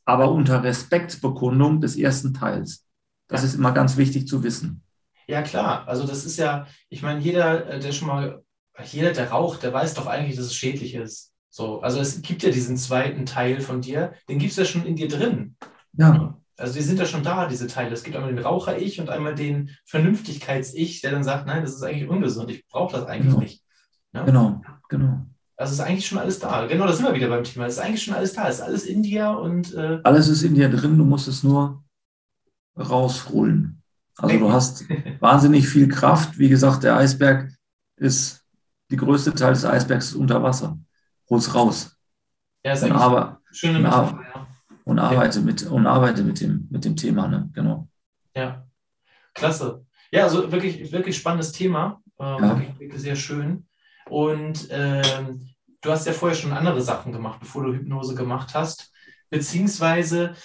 aber unter Respektsbekundung des ersten Teils. Das ja. ist immer ganz wichtig zu wissen.
Ja, klar. Also das ist ja, ich meine, jeder, äh, der schon mal, jeder, der raucht, der weiß doch eigentlich, dass es schädlich ist. So, also es gibt ja diesen zweiten Teil von dir, den gibt es ja schon in dir drin. Ja. Also die sind ja schon da, diese Teile. Es gibt einmal den Raucher-Ich und einmal den Vernünftigkeits-Ich, der dann sagt, nein, das ist eigentlich ungesund, ich brauche das eigentlich
genau.
nicht.
Ja? Genau, genau.
Also ist eigentlich schon alles da. Genau, da sind wir wieder beim Thema. Es ist eigentlich schon alles da. Es ist alles in dir und. Äh
alles ist in dir drin, du musst es nur rausholen. Also du hast wahnsinnig viel Kraft. Wie gesagt, der Eisberg ist, die größte Teil des Eisbergs ist unter Wasser. Hol's raus.
Ja, ist und aber, schöne
Metapher, und, ja. und arbeite ja. mit und arbeite mit dem, mit dem Thema, ne? Genau.
Ja. Klasse. Ja, also wirklich, wirklich spannendes Thema. Äh, ja. wirklich, wirklich sehr schön. Und ähm, du hast ja vorher schon andere Sachen gemacht, bevor du Hypnose gemacht hast. Beziehungsweise,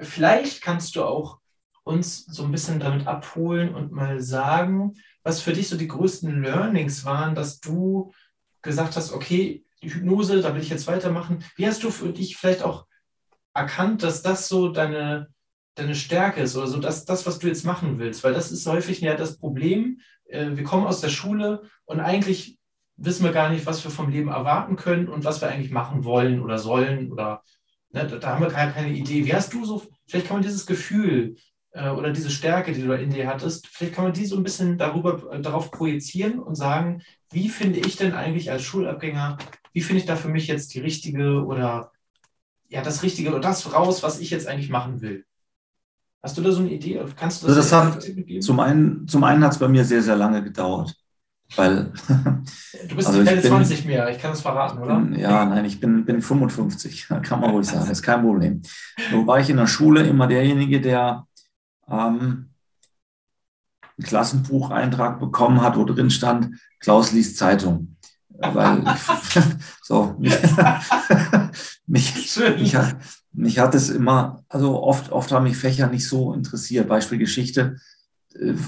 vielleicht kannst du auch uns so ein bisschen damit abholen und mal sagen, was für dich so die größten Learnings waren, dass du gesagt hast, okay, die Hypnose, da will ich jetzt weitermachen. Wie hast du für dich vielleicht auch erkannt, dass das so deine, deine Stärke ist oder so das, das, was du jetzt machen willst? Weil das ist häufig ja das Problem. Äh, wir kommen aus der Schule und eigentlich wissen wir gar nicht, was wir vom Leben erwarten können und was wir eigentlich machen wollen oder sollen oder ne, da, haben wir gar keine Idee. Wie hast du so, vielleicht kann man dieses Gefühl äh, oder diese Stärke, die du in dir hattest, vielleicht kann man die so ein bisschen darüber, äh, darauf projizieren und sagen, wie finde ich denn eigentlich als Schulabgänger, wie finde ich da für mich jetzt die richtige oder ja, das Richtige oder das raus, was ich jetzt eigentlich machen will? Hast du da so eine Idee? Kannst du
das, also das hat, zum einen, zum einen hat es bei mir sehr, sehr lange gedauert. Weil,
du bist also keine 20 mehr, ich kann das verraten, oder?
Bin, ja, nein, ich bin, bin 55, kann man wohl sagen, das ist kein Problem. Nur war ich in der Schule immer derjenige, der ähm, einen Klassenbucheintrag bekommen hat, wo drin stand, Klaus liest Zeitung. Weil ich, so, mich, mich, mich, hat, mich hat es immer, also oft, oft haben mich Fächer nicht so interessiert. Beispiel Geschichte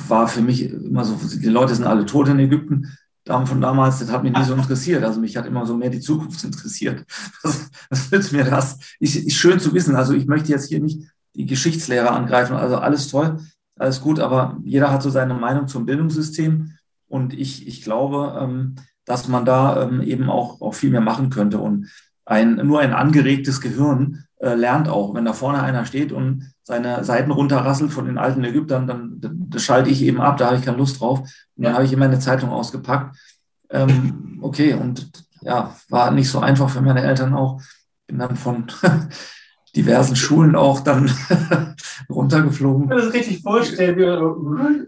war für mich immer so, die Leute sind alle tot in Ägypten. Von damals, das hat mich nie so interessiert. Also mich hat immer so mehr die Zukunft interessiert. Was, was nützt mir das? Ist, ist schön zu wissen. Also ich möchte jetzt hier nicht die Geschichtslehre angreifen. Also alles toll, alles gut, aber jeder hat so seine Meinung zum Bildungssystem. Und ich, ich glaube, ähm, dass man da ähm, eben auch, auch viel mehr machen könnte. Und ein, nur ein angeregtes Gehirn äh, lernt auch. Wenn da vorne einer steht und seine Seiten runterrasselt von den alten Ägyptern, dann das schalte ich eben ab, da habe ich keine Lust drauf. Und dann habe ich immer eine Zeitung ausgepackt. Ähm, okay, und ja, war nicht so einfach für meine Eltern auch. Bin dann von diversen Schulen auch dann runtergeflogen. Ich
kann das richtig vorstellen, wie man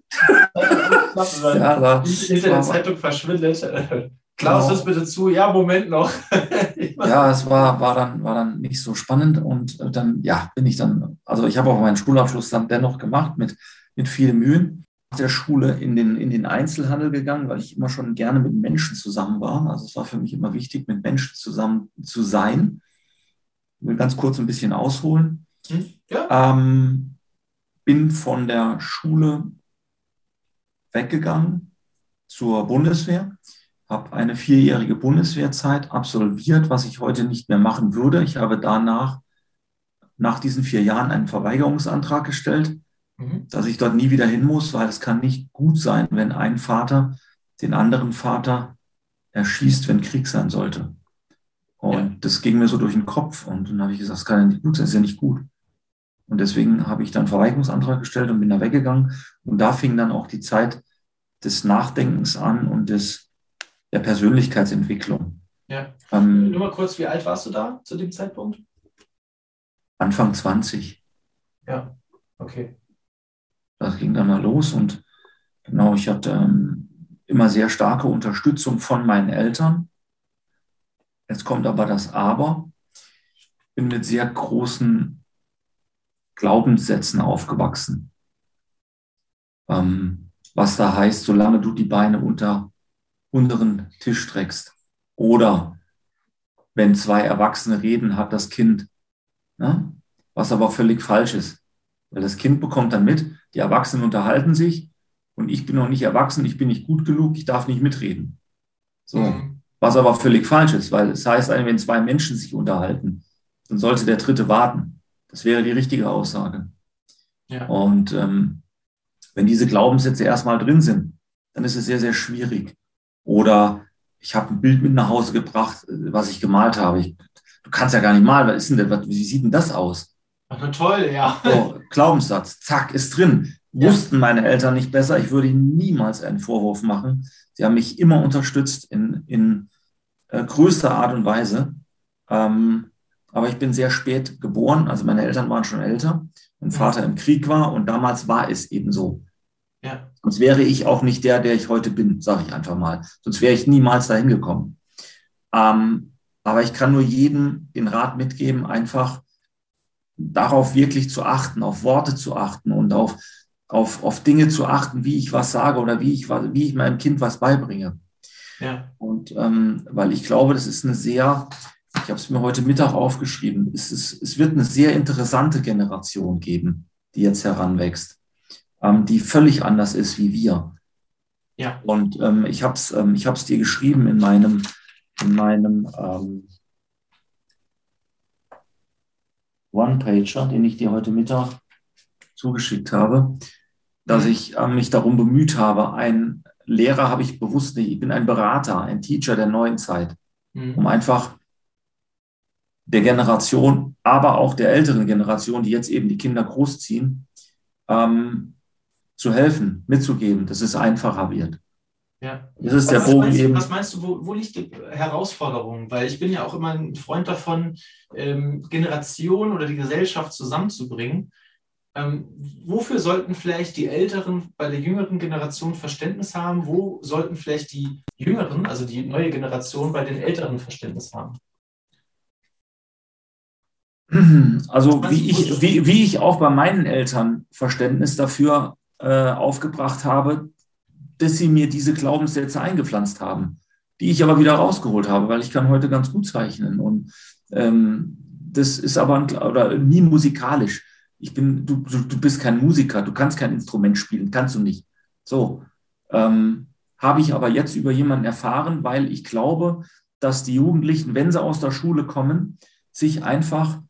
ja, da hinter der Zeitung verschwindet. Klaus, das bitte zu. Ja, Moment noch.
ja, es war, war, dann, war dann nicht so spannend und dann, ja, bin ich dann, also ich habe auch meinen Schulabschluss dann dennoch gemacht mit, mit viel Mühen. Nach der Schule in den, in den Einzelhandel gegangen, weil ich immer schon gerne mit Menschen zusammen war. Also es war für mich immer wichtig, mit Menschen zusammen zu sein. Ich will ganz kurz ein bisschen ausholen. Hm, ja. Ähm, bin von der Schule weggegangen zur Bundeswehr habe eine vierjährige Bundeswehrzeit absolviert, was ich heute nicht mehr machen würde. Ich habe danach nach diesen vier Jahren einen Verweigerungsantrag gestellt, mhm. dass ich dort nie wieder hin muss, weil es kann nicht gut sein, wenn ein Vater den anderen Vater erschießt, wenn Krieg sein sollte. Und ja. das ging mir so durch den Kopf. Und dann habe ich gesagt, das kann ja nicht gut sein, das ist ja nicht gut. Und deswegen habe ich dann Verweigerungsantrag gestellt und bin da weggegangen. Und da fing dann auch die Zeit des Nachdenkens an und des, der Persönlichkeitsentwicklung.
Ja. Ähm, Nur mal kurz, wie alt warst du da zu dem Zeitpunkt?
Anfang 20.
Ja, okay.
Das ging dann mal los und genau, ich hatte ähm, immer sehr starke Unterstützung von meinen Eltern. Jetzt kommt aber das Aber. Ich bin mit sehr großen Glaubenssätzen aufgewachsen. Ähm, was da heißt, solange du die Beine unter unteren Tisch streckst. Oder wenn zwei Erwachsene reden, hat das Kind. Ne? Was aber völlig falsch ist. Weil das Kind bekommt dann mit, die Erwachsenen unterhalten sich und ich bin noch nicht erwachsen, ich bin nicht gut genug, ich darf nicht mitreden. So. Mhm. Was aber völlig falsch ist, weil es heißt, wenn zwei Menschen sich unterhalten, dann sollte der dritte warten. Das wäre die richtige Aussage. Ja. Und ähm, wenn diese Glaubenssätze erstmal drin sind, dann ist es sehr, sehr schwierig. Oder ich habe ein Bild mit nach Hause gebracht, was ich gemalt habe. Ich, du kannst ja gar nicht malen, was ist denn das, wie sieht denn das aus?
Ach, toll, ja.
So, Glaubenssatz, zack, ist drin. Ja. Wussten meine Eltern nicht besser. Ich würde ihnen niemals einen Vorwurf machen. Sie haben mich immer unterstützt in, in äh, größter Art und Weise. Ähm, aber ich bin sehr spät geboren. Also meine Eltern waren schon älter. Mein Vater im Krieg war und damals war es eben so. Ja. Sonst wäre ich auch nicht der, der ich heute bin, sage ich einfach mal. Sonst wäre ich niemals dahin gekommen. Ähm, aber ich kann nur jedem den Rat mitgeben, einfach darauf wirklich zu achten, auf Worte zu achten und auf, auf, auf Dinge zu achten, wie ich was sage oder wie ich, wie ich meinem Kind was beibringe. Ja. Und ähm, weil ich glaube, das ist eine sehr, ich habe es mir heute Mittag aufgeschrieben, es, ist, es wird eine sehr interessante Generation geben, die jetzt heranwächst, ähm, die völlig anders ist wie wir. Ja. Und ähm, ich habe es ähm, ich dir geschrieben in meinem, in meinem ähm, One-Pager, den ich dir heute Mittag zugeschickt habe, dass ich äh, mich darum bemüht habe, ein Lehrer habe ich bewusst nicht, ich bin ein Berater, ein Teacher der neuen Zeit, mhm. um einfach der Generation, aber auch der älteren Generation, die jetzt eben die Kinder großziehen, ähm, zu helfen, mitzugeben, dass es einfacher wird.
Ja. Das ist der Bogen meinst, eben. Was meinst du, wo, wo, liegt die Herausforderung? Weil ich bin ja auch immer ein Freund davon, ähm, Generationen oder die Gesellschaft zusammenzubringen. Ähm, wofür sollten vielleicht die Älteren bei der jüngeren Generation Verständnis haben? Wo sollten vielleicht die Jüngeren, also die neue Generation, bei den Älteren Verständnis haben?
Also wie ich, wie, wie ich auch bei meinen Eltern Verständnis dafür äh, aufgebracht habe, dass sie mir diese Glaubenssätze eingepflanzt haben, die ich aber wieder rausgeholt habe, weil ich kann heute ganz gut zeichnen und ähm, das ist aber ein, oder nie musikalisch. Ich bin, du, du, bist kein Musiker, du kannst kein Instrument spielen, kannst du nicht. So ähm, habe ich aber jetzt über jemanden erfahren, weil ich glaube, dass die Jugendlichen, wenn sie aus der Schule kommen, sich einfach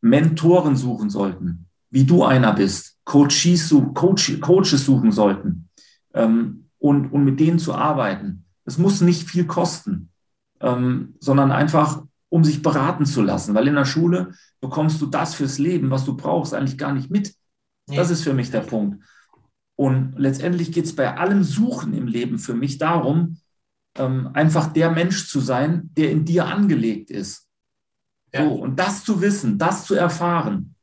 Mentoren suchen sollten, wie du einer bist, Coaches, Coach, Coaches suchen sollten, ähm, und, und mit denen zu arbeiten. Es muss nicht viel kosten, ähm, sondern einfach, um sich beraten zu lassen, weil in der Schule bekommst du das fürs Leben, was du brauchst, eigentlich gar nicht mit. Das ist für mich der Punkt. Und letztendlich geht es bei allem Suchen im Leben für mich darum, ähm, einfach der Mensch zu sein, der in dir angelegt ist. Ja. So, und das zu wissen, das zu erfahren,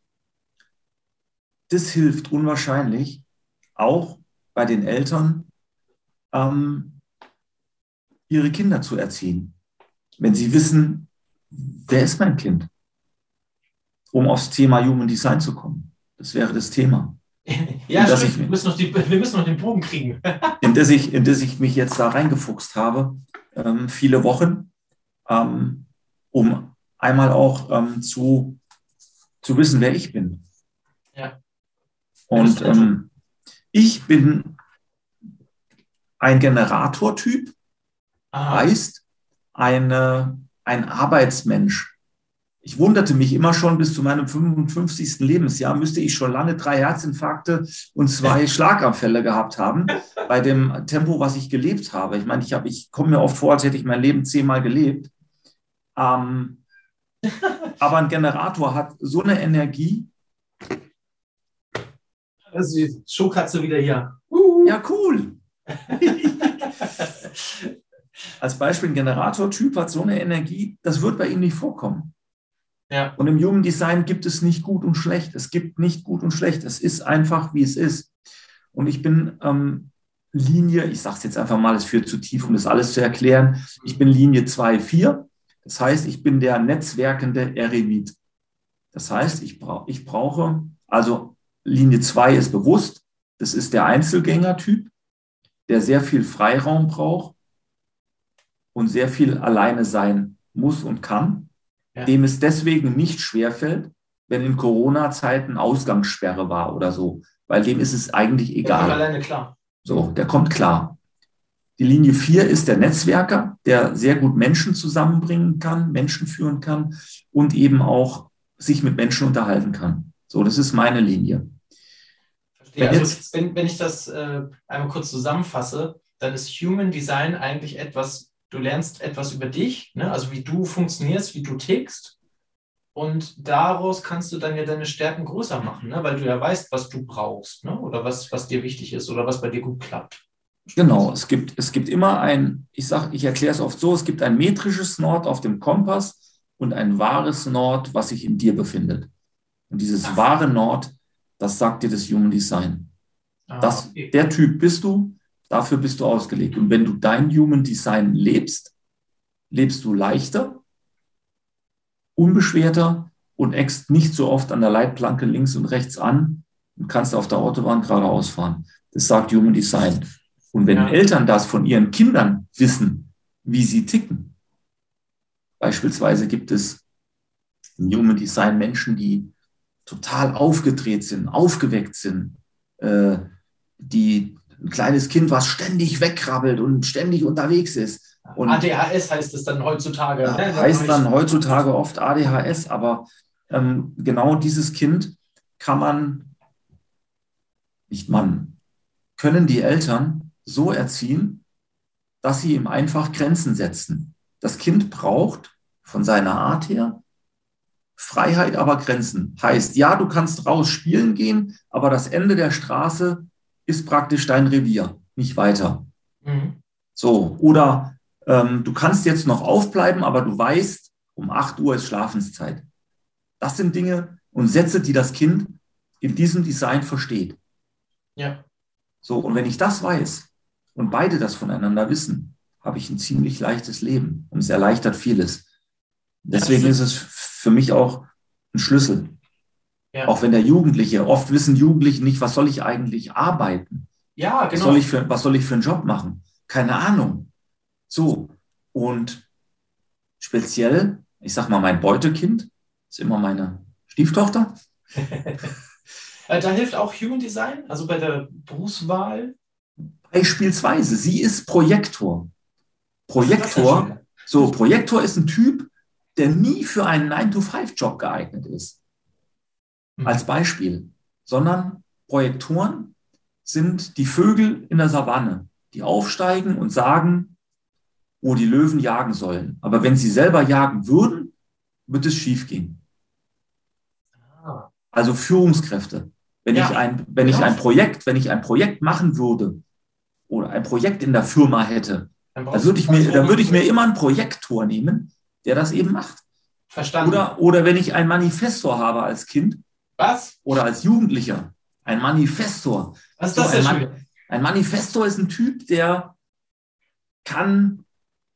das hilft unwahrscheinlich, auch bei den Eltern, ähm, ihre Kinder zu erziehen. Wenn sie wissen, wer ist mein Kind? Um aufs Thema Human Design zu kommen. Das wäre das Thema.
ja, stimmt. Ich, wir, müssen noch die, wir müssen noch den Bogen kriegen.
in, das ich, in das ich mich jetzt da reingefuchst habe, ähm, viele Wochen, ähm, um einmal auch ähm, zu, zu wissen, wer ich bin. Ja. Und ähm, ich bin ein Generatortyp, heißt eine, ein Arbeitsmensch. ich wunderte mich immer schon bis zu meinem 55. Lebensjahr, müsste ich schon lange drei Herzinfarkte und zwei Schlaganfälle gehabt haben, bei dem Tempo, was ich gelebt habe. Ich meine, ich, hab, ich komme mir oft vor, als hätte ich mein Leben zehnmal gelebt. Ähm, aber ein Generator hat so eine Energie.
Das ist die Showkatze wieder hier.
Uh. Ja, cool. Als Beispiel, ein Generatortyp hat so eine Energie, das wird bei ihm nicht vorkommen. Ja. Und im Human Design gibt es nicht gut und schlecht. Es gibt nicht gut und schlecht. Es ist einfach, wie es ist. Und ich bin ähm, Linie, ich sage es jetzt einfach mal, es führt zu tief, um das alles zu erklären. Ich bin Linie 2, 4. Das heißt, ich bin der netzwerkende Eremit. Das heißt, ich, bra ich brauche, also Linie 2 ist bewusst, das ist der Einzelgängertyp, der sehr viel Freiraum braucht und sehr viel alleine sein muss und kann ja. dem es deswegen nicht schwerfällt, wenn in Corona-Zeiten Ausgangssperre war oder so, weil dem ist es eigentlich egal. Der
alleine klar.
So, der kommt klar. Die Linie 4 ist der Netzwerker, der sehr gut Menschen zusammenbringen kann, Menschen führen kann und eben auch sich mit Menschen unterhalten kann. So, das ist meine Linie.
Verstehe. Wenn, also, jetzt, wenn, wenn ich das äh, einmal kurz zusammenfasse, dann ist Human Design eigentlich etwas, du lernst etwas über dich, ne? also wie du funktionierst, wie du tickst. Und daraus kannst du dann ja deine Stärken größer machen, ne? weil du ja weißt, was du brauchst ne? oder was, was dir wichtig ist oder was bei dir gut klappt.
Genau, es gibt, es gibt immer ein, ich sage, ich erkläre es oft so, es gibt ein metrisches Nord auf dem Kompass und ein wahres Nord, was sich in dir befindet. Und dieses Ach. wahre Nord, das sagt dir das Human Design. Ah, das, okay. Der Typ bist du, Dafür bist du ausgelegt. Und wenn du dein Human Design lebst, lebst du leichter, unbeschwerter und eckst nicht so oft an der Leitplanke links und rechts an und kannst auf der Autobahn geradeaus fahren. Das sagt Human Design. Und wenn ja. Eltern das von ihren Kindern wissen, wie sie ticken, beispielsweise gibt es in Human Design Menschen, die total aufgedreht sind, aufgeweckt sind, äh, die ein kleines Kind, was ständig wegkrabbelt und ständig unterwegs ist. Und
ADHS heißt es dann heutzutage. Ja,
ne? heißt dann heutzutage oft ADHS, aber ähm, genau dieses Kind kann man, nicht man, können die Eltern so erziehen, dass sie ihm einfach Grenzen setzen. Das Kind braucht von seiner Art her Freiheit, aber Grenzen. Heißt, ja, du kannst raus spielen gehen, aber das Ende der Straße ist praktisch dein Revier, nicht weiter. Mhm. So, oder ähm, du kannst jetzt noch aufbleiben, aber du weißt, um 8 Uhr ist Schlafenszeit. Das sind Dinge und Sätze, die das Kind in diesem Design versteht.
Ja.
So, und wenn ich das weiß und beide das voneinander wissen, habe ich ein ziemlich leichtes Leben und es erleichtert vieles. Deswegen ist es für mich auch ein Schlüssel. Ja. Auch wenn der Jugendliche, oft wissen Jugendliche nicht, was soll ich eigentlich arbeiten?
Ja, genau.
Was soll ich für, was soll ich für einen Job machen? Keine Ahnung. So. Und speziell, ich sag mal, mein Beutekind ist immer meine Stieftochter.
Äh, da hilft auch Human Design, also bei der Berufswahl.
Beispielsweise, sie ist Projektor. Projektor, so, Projektor ist ein Typ, der nie für einen 9-to-5-Job geeignet ist. Mhm. als Beispiel, sondern Projektoren sind die Vögel in der Savanne, die aufsteigen und sagen, wo die Löwen jagen sollen. Aber wenn sie selber jagen würden, wird es schiefgehen. Ah. Also Führungskräfte. Wenn, ja. ich ein, wenn ja. ich ein Projekt, wenn ich ein Projekt machen würde oder ein Projekt in der Firma hätte, dann, dann würde ich mir, dann würde ich mir immer einen Projektor nehmen, der das eben macht.
Verstanden.
Oder, oder wenn ich einen Manifestor habe als Kind,
was?
Oder als Jugendlicher. Ein Manifestor.
Was ist das so,
ein, Man ein Manifestor ist ein Typ, der kann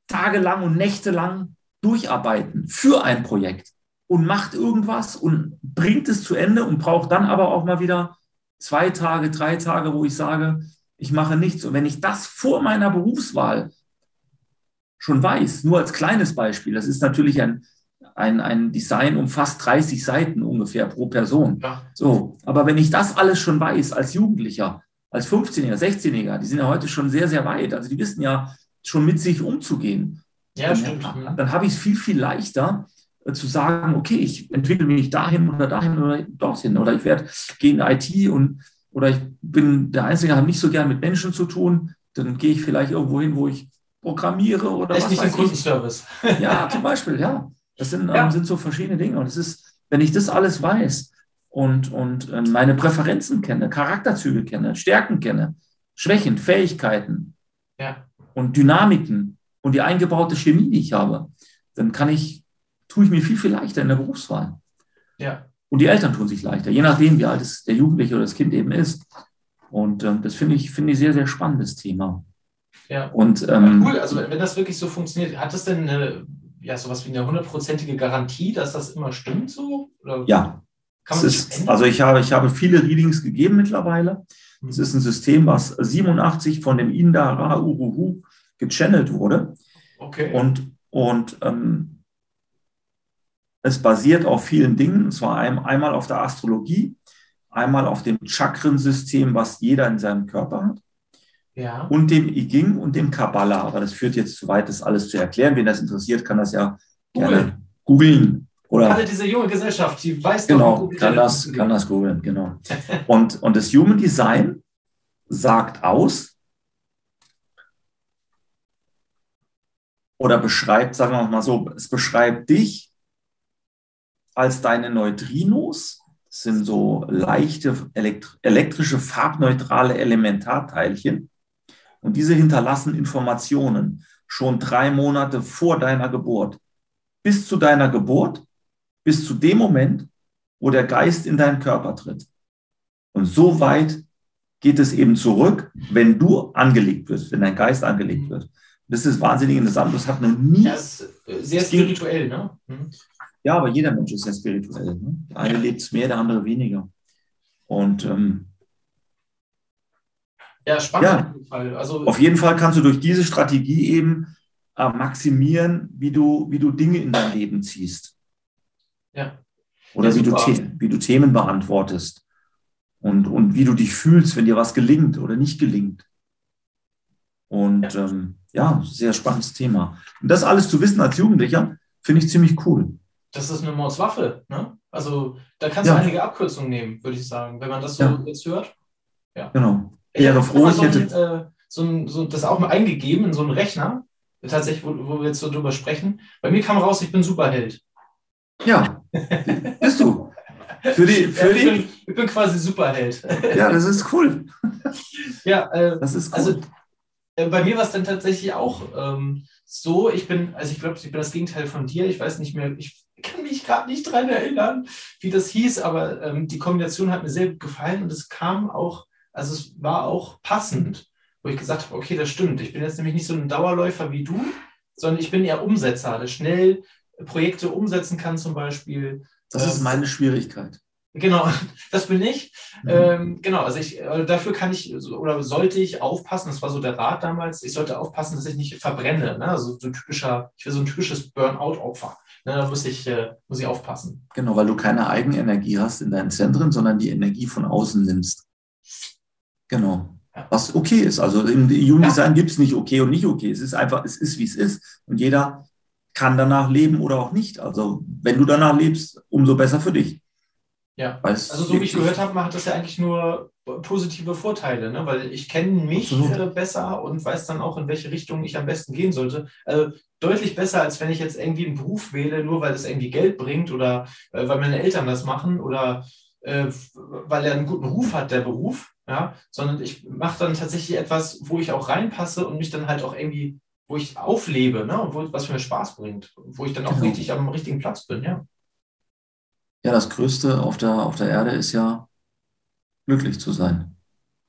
tagelang und nächtelang durcharbeiten für ein Projekt und macht irgendwas und bringt es zu Ende und braucht dann aber auch mal wieder zwei Tage, drei Tage, wo ich sage, ich mache nichts. Und wenn ich das vor meiner Berufswahl schon weiß, nur als kleines Beispiel, das ist natürlich ein ein, ein Design umfasst 30 Seiten ungefähr pro Person. Ja. So, aber wenn ich das alles schon weiß als Jugendlicher, als 15-Jähriger, 16-Jähriger, die sind ja heute schon sehr, sehr weit. Also die wissen ja schon mit sich umzugehen.
Ja,
dann,
stimmt.
Dann habe ich es viel, viel leichter, äh, zu sagen, okay, ich entwickle mich dahin oder dahin oder dorthin oder ich werde gehen in IT und oder ich bin der Einzige, habe nicht so gern mit Menschen zu tun, dann gehe ich vielleicht irgendwo hin, wo ich programmiere oder
Echt was nicht weiß Kundenservice.
Ja, zum Beispiel, ja. Das sind, ja. ähm, sind so verschiedene Dinge. Und es ist, wenn ich das alles weiß und, und äh, meine Präferenzen kenne, Charakterzüge kenne, Stärken kenne, Schwächen, Fähigkeiten ja. und Dynamiken und die eingebaute Chemie, die ich habe, dann kann ich, tue ich mir viel, viel leichter in der Berufswahl.
Ja.
Und die Eltern tun sich leichter, je nachdem, wie alt es der Jugendliche oder das Kind eben ist. Und ähm, das finde ich, finde ich sehr, sehr spannendes Thema.
Ja. Und, ähm, ja, cool, also wenn das wirklich so funktioniert, hat das denn eine, ja, sowas wie eine hundertprozentige Garantie, dass das immer stimmt so?
Oder ja. Kann man ist, also ich habe, ich habe viele Readings gegeben mittlerweile. Mhm. Es ist ein System, was 87 von dem Indara Uruhu gechannelt wurde.
Okay.
Und, und ähm, es basiert auf vielen Dingen, und zwar ein, einmal auf der Astrologie, einmal auf dem Chakrensystem, was jeder in seinem Körper hat
ja.
und dem I Ging und dem Kabbalah. Aber das führt jetzt zu weit, das alles zu erklären. Wen das interessiert, kann das ja gerne googeln.
Oder Alle diese junge Gesellschaft, die weiß
genau, doch, kann das, kann das googeln, genau. und, und das Human Design sagt aus oder beschreibt, sagen wir mal so, es beschreibt dich als deine Neutrinos, das sind so leichte elektrische farbneutrale Elementarteilchen, und diese hinterlassen Informationen schon drei Monate vor deiner Geburt. Bis zu deiner Geburt, bis zu dem Moment, wo der Geist in deinen Körper tritt. Und so weit geht es eben zurück, wenn du angelegt wirst, wenn dein Geist angelegt wird. Das ist wahnsinnig interessant. Das hat noch nie. Das
ist sehr spirituell, ne? Mhm.
Ja, aber jeder Mensch ist sehr spirituell. Ne? Der eine lebt es mehr, der andere weniger. Und ähm,
ja, spannend ja. auf jeden Fall. Also,
auf jeden Fall kannst du durch diese Strategie eben äh, maximieren, wie du, wie du Dinge in dein Leben ziehst.
Ja.
Oder ja, wie, du wie du Themen beantwortest. Und, und wie du dich fühlst, wenn dir was gelingt oder nicht gelingt. Und ja, ähm, ja sehr spannendes Thema. Und das alles zu wissen als Jugendlicher, finde ich ziemlich cool.
Das ist eine Mordswaffe. Ne? Also da kannst du einige Abkürzungen nehmen, würde ich sagen, wenn man das so jetzt hört.
Ja. Genau wäre froh, ich hätte.
So, ein, äh, so, ein, so das auch mal eingegeben in so einen Rechner, tatsächlich, wo, wo wir jetzt so drüber sprechen. Bei mir kam raus, ich bin Superheld.
Ja, bist du. Für die, für ja,
ich, bin, ich bin quasi Superheld.
Ja, das ist cool.
Ja, äh, das ist cool. Also, äh, bei mir war es dann tatsächlich auch ähm, so, ich bin, also ich glaube, ich bin das Gegenteil von dir. Ich weiß nicht mehr, ich kann mich gerade nicht dran erinnern, wie das hieß, aber ähm, die Kombination hat mir sehr gut gefallen und es kam auch also es war auch passend, wo ich gesagt habe, okay, das stimmt. Ich bin jetzt nämlich nicht so ein Dauerläufer wie du, sondern ich bin eher Umsetzer, der schnell Projekte umsetzen kann zum Beispiel.
Das ist ähm, meine Schwierigkeit.
Genau, das bin ich. Mhm. Ähm, genau, also ich, äh, dafür kann ich oder sollte ich aufpassen, das war so der Rat damals, ich sollte aufpassen, dass ich nicht verbrenne. Ne? Also so ein typischer, ich will so ein typisches Burnout-Opfer. Ne? Da muss ich, äh, muss ich aufpassen.
Genau, weil du keine Eigenenergie hast in deinen Zentren, sondern die Energie von außen nimmst. Genau. Was okay ist. Also im Human-Design gibt es nicht okay und nicht okay. Es ist einfach, es ist, wie es ist. Und jeder kann danach leben oder auch nicht. Also wenn du danach lebst, umso besser für dich.
Ja, also so wie ich gehört habe, hat das ja eigentlich nur positive Vorteile, ne? weil ich kenne mich Absolut. besser und weiß dann auch, in welche Richtung ich am besten gehen sollte. Also deutlich besser, als wenn ich jetzt irgendwie einen Beruf wähle, nur weil es irgendwie Geld bringt oder äh, weil meine Eltern das machen oder äh, weil er einen guten Ruf hat, der Beruf ja, sondern ich mache dann tatsächlich etwas, wo ich auch reinpasse und mich dann halt auch irgendwie, wo ich auflebe, ne, wo, was mir Spaß bringt, wo ich dann auch genau. richtig am richtigen Platz bin, ja.
Ja, das Größte auf der, auf der Erde ist ja, glücklich zu sein.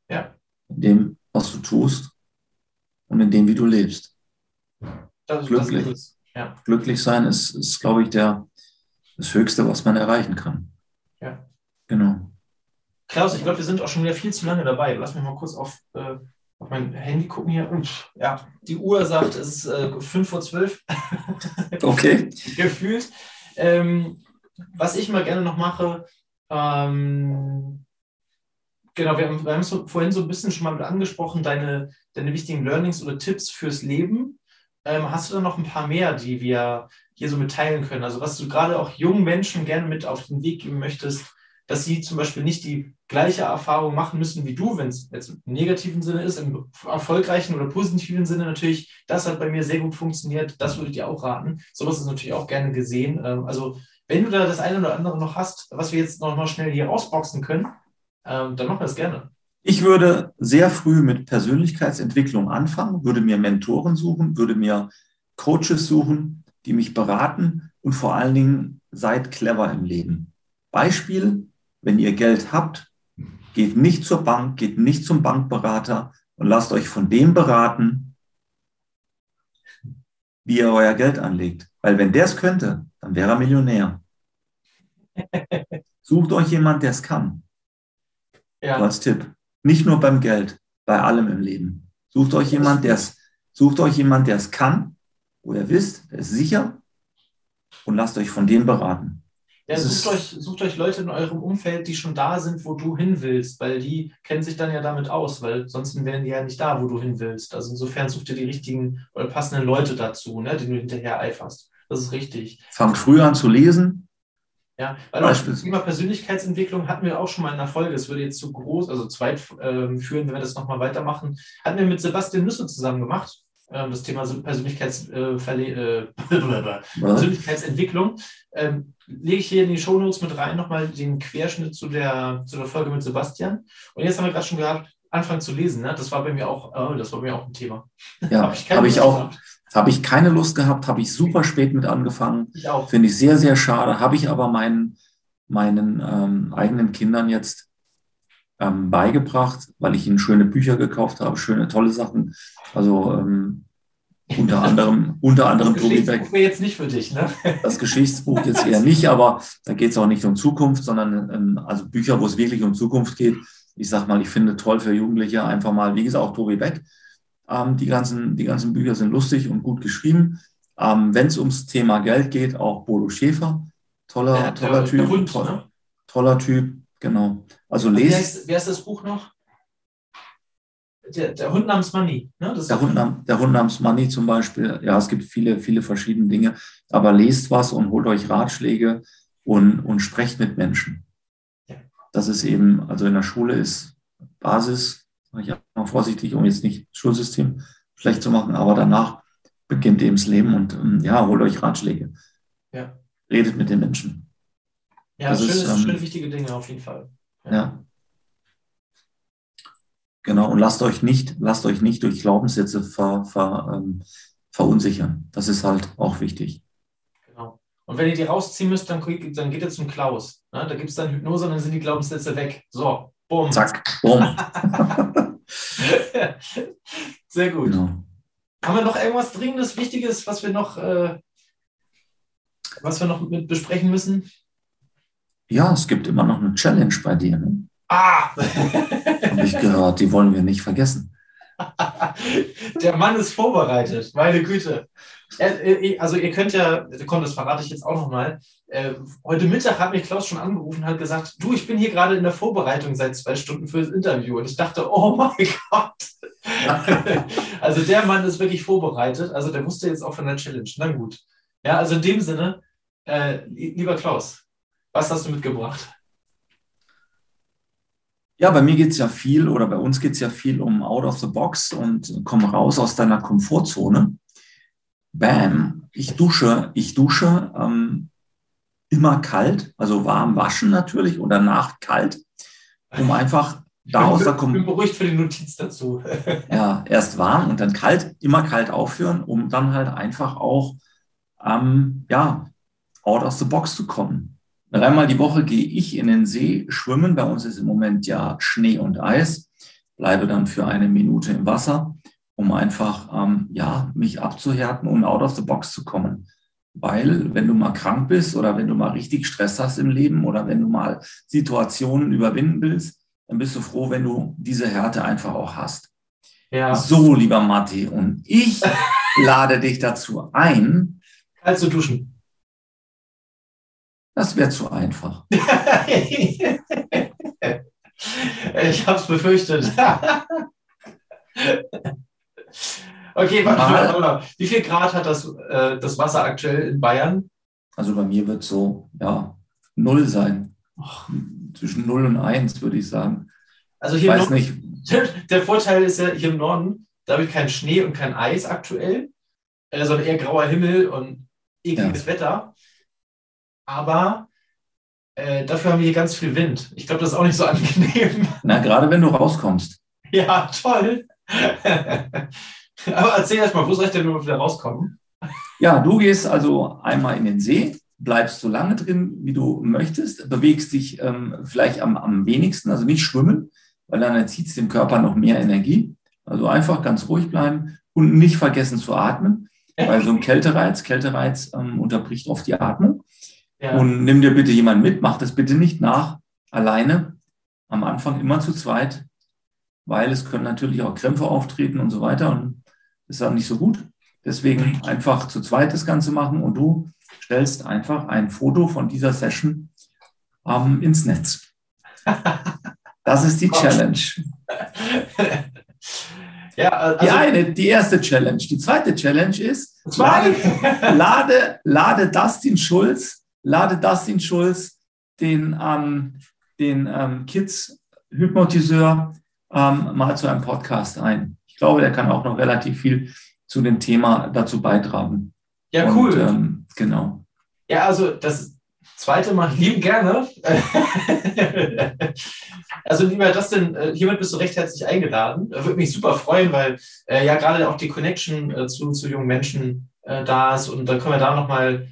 Ja.
In dem, was du tust und in dem, wie du lebst.
Das,
glücklich. Das ja. glücklich sein ist, ist, glaube ich, der, das Höchste, was man erreichen kann.
Ja.
Genau.
Klaus, ich glaube, wir sind auch schon wieder viel zu lange dabei. Lass mich mal kurz auf, äh, auf mein Handy gucken hier. Ja, die Uhr sagt, es ist äh, 5 vor 12.
okay.
Gefühlt. Ähm, was ich mal gerne noch mache, ähm, genau, wir haben, wir haben es vorhin so ein bisschen schon mal mit angesprochen, deine, deine wichtigen Learnings oder Tipps fürs Leben. Ähm, hast du da noch ein paar mehr, die wir hier so mitteilen können? Also was du gerade auch jungen Menschen gerne mit auf den Weg geben möchtest, dass sie zum Beispiel nicht die gleiche Erfahrung machen müssen wie du, wenn es jetzt im negativen Sinne ist, im erfolgreichen oder positiven Sinne natürlich, das hat bei mir sehr gut funktioniert, das würde ich dir auch raten. Sowas ist natürlich auch gerne gesehen. Ähm, also wenn du da das eine oder andere noch hast, was wir jetzt noch mal schnell hier rausboxen können, ähm, dann machen wir das gerne.
Ich würde sehr früh mit Persönlichkeitsentwicklung anfangen, würde mir Mentoren suchen, würde mir Coaches suchen, die mich beraten und vor allen Dingen seid clever im Leben. Beispiel, wenn ihr Geld habt, geht nicht zur Bank, geht nicht zum Bankberater und lasst euch von dem beraten, wie ihr euer Geld anlegt. Weil wenn der es könnte, dann wäre er Millionär. Sucht euch jemand, der es kann. Ja. Als Tipp. Nicht nur beim Geld, bei allem im Leben. Sucht euch jemand, der es, sucht euch jemand, der es kann, wo ihr wisst, der ist sicher und lasst euch von dem beraten.
Ja, sucht euch, sucht euch Leute in eurem Umfeld, die schon da sind, wo du hin willst, weil die kennen sich dann ja damit aus, weil sonst wären die ja nicht da, wo du hin willst. Also insofern sucht ihr die richtigen oder passenden Leute dazu, ne, denen du hinterher eiferst. Das ist richtig.
Fangt früh an zu lesen.
Ja, weil auch das Thema Persönlichkeitsentwicklung hatten wir auch schon mal in der Folge. Es würde jetzt zu groß, also zweit äh, führen, wenn wir das nochmal weitermachen. Hatten wir mit Sebastian Nüsse zusammen gemacht ähm, das Thema Persönlichkeits, äh, äh, Persönlichkeitsentwicklung. Ähm, lege ich hier in die Shownotes mit rein nochmal den Querschnitt zu der, zu der Folge mit Sebastian. Und jetzt haben wir gerade schon gehabt, anfangen zu lesen. Ne? Das war bei mir auch, oh, das war bei mir auch ein Thema.
Ja, habe ich, hab ich auch. Habe ich keine Lust gehabt, habe ich super spät mit angefangen. Ich auch. Finde ich sehr, sehr schade. Habe ich aber meinen, meinen ähm, eigenen Kindern jetzt ähm, beigebracht, weil ich ihnen schöne Bücher gekauft habe, schöne, tolle Sachen. Also ähm, unter anderem, unter anderem
das Tobi Beck. jetzt nicht für dich, ne?
Das Geschichtsbuch jetzt eher nicht, aber da geht es auch nicht um Zukunft, sondern ähm, also Bücher, wo es wirklich um Zukunft geht. Ich sag mal, ich finde toll für Jugendliche einfach mal, wie gesagt, auch Tobi Beck. Ähm, die, ganzen, die ganzen Bücher sind lustig und gut geschrieben. Ähm, Wenn es ums Thema Geld geht, auch Bodo Schäfer. Toller, ja, toller Typ. Der Hund, toller, ne? toller Typ, genau. Also lest. Wie
heißt, wie heißt das Buch noch? Der, der, Hund namens Money. Ne?
der, Hund nam, der Hund namens Money zum Beispiel. Ja, es gibt viele, viele verschiedene Dinge. Aber lest was und holt euch Ratschläge und, und sprecht mit Menschen. Ja. Das ist eben, also in der Schule ist Basis, ich auch mal vorsichtig, um jetzt nicht das Schulsystem schlecht zu machen, aber danach beginnt eben das Leben und ähm, ja, holt euch Ratschläge. Ja. Redet mit den Menschen.
Ja, das schöne, ist, ähm, schöne wichtige Dinge auf jeden Fall.
ja. ja. Genau, und lasst euch nicht, lasst euch nicht durch Glaubenssätze ver, ver, ähm, verunsichern. Das ist halt auch wichtig.
Genau. Und wenn ihr die rausziehen müsst, dann, dann geht ihr zum Klaus. Ne? Da gibt es dann Hypnose und dann sind die Glaubenssätze weg. So, bumm.
Zack, bumm.
Sehr gut. Genau. Haben wir noch irgendwas Dringendes, Wichtiges, was wir noch, äh, was wir noch mit besprechen müssen?
Ja, es gibt immer noch eine Challenge bei dir. Ne?
Ah!
Habe ich gehört, die wollen wir nicht vergessen.
Der Mann ist vorbereitet, meine Güte. Äh, also ihr könnt ja, komm, das verrate ich jetzt auch nochmal. Äh, heute Mittag hat mich Klaus schon angerufen und hat gesagt, du, ich bin hier gerade in der Vorbereitung seit zwei Stunden für das Interview. Und ich dachte, oh mein Gott. also der Mann ist wirklich vorbereitet. Also der wusste jetzt auch von der Challenge. Na gut. Ja, also in dem Sinne, äh, lieber Klaus, was hast du mitgebracht?
Ja, bei mir geht es ja viel oder bei uns geht es ja viel um out of the box und komm raus aus deiner Komfortzone. Bam, ich dusche, ich dusche ähm, immer kalt, also warm waschen natürlich und danach kalt, um einfach da aus der
Kom Ich bin beruhigt für die Notiz dazu.
ja, erst warm und dann kalt, immer kalt aufführen, um dann halt einfach auch ähm, ja, out of the box zu kommen. Dreimal die Woche gehe ich in den See schwimmen. Bei uns ist im Moment ja Schnee und Eis. Bleibe dann für eine Minute im Wasser, um einfach ähm, ja, mich abzuhärten und out of the box zu kommen. Weil wenn du mal krank bist oder wenn du mal richtig Stress hast im Leben oder wenn du mal Situationen überwinden willst, dann bist du froh, wenn du diese Härte einfach auch hast. Ja. So, lieber Matti, und ich lade dich dazu ein,
kalt zu duschen.
Das wäre zu einfach.
ich habe es befürchtet. Okay, warte. Wie viel Grad hat das, äh, das Wasser aktuell in Bayern?
Also bei mir wird so, ja, null sein. Och. Zwischen null und eins, würde ich sagen.
Also hier ich weiß nicht. Der Vorteil ist ja hier im Norden, da habe ich keinen Schnee und kein Eis aktuell, äh, sondern eher grauer Himmel und ekliges ja. Wetter. Aber äh, dafür haben wir hier ganz viel Wind. Ich glaube, das ist auch nicht so angenehm.
Na, gerade wenn du rauskommst.
Ja, toll. Aber erzähl erst mal, wo soll ich denn wieder rauskommen?
Ja, du gehst also einmal in den See, bleibst so lange drin, wie du möchtest, bewegst dich ähm, vielleicht am, am wenigsten, also nicht schwimmen, weil dann erzieht es dem Körper noch mehr Energie. Also einfach ganz ruhig bleiben und nicht vergessen zu atmen, weil so ein Kältereiz, Kältereiz ähm, unterbricht oft die Atmung. Ja. Und nimm dir bitte jemanden mit, mach das bitte nicht nach, alleine, am Anfang immer zu zweit, weil es können natürlich auch Krämpfe auftreten und so weiter und das ist dann nicht so gut. Deswegen einfach zu zweit das Ganze machen und du stellst einfach ein Foto von dieser Session ähm, ins Netz. Das ist die Challenge. Ja, also die eine, die erste Challenge. Die zweite Challenge ist, lade, lade, lade Dustin Schulz, lade Dustin Schulz, den, ähm, den ähm, Kids-Hypnotiseur, ähm, mal zu einem Podcast ein. Ich glaube, der kann auch noch relativ viel zu dem Thema dazu beitragen.
Ja, cool. Und,
ähm, genau.
Ja, also das zweite Mal lieben gerne. also lieber Dustin, äh, hiermit bist du recht herzlich eingeladen. Würde mich super freuen, weil äh, ja gerade auch die Connection äh, zu, zu jungen Menschen äh, da ist und da können wir da nochmal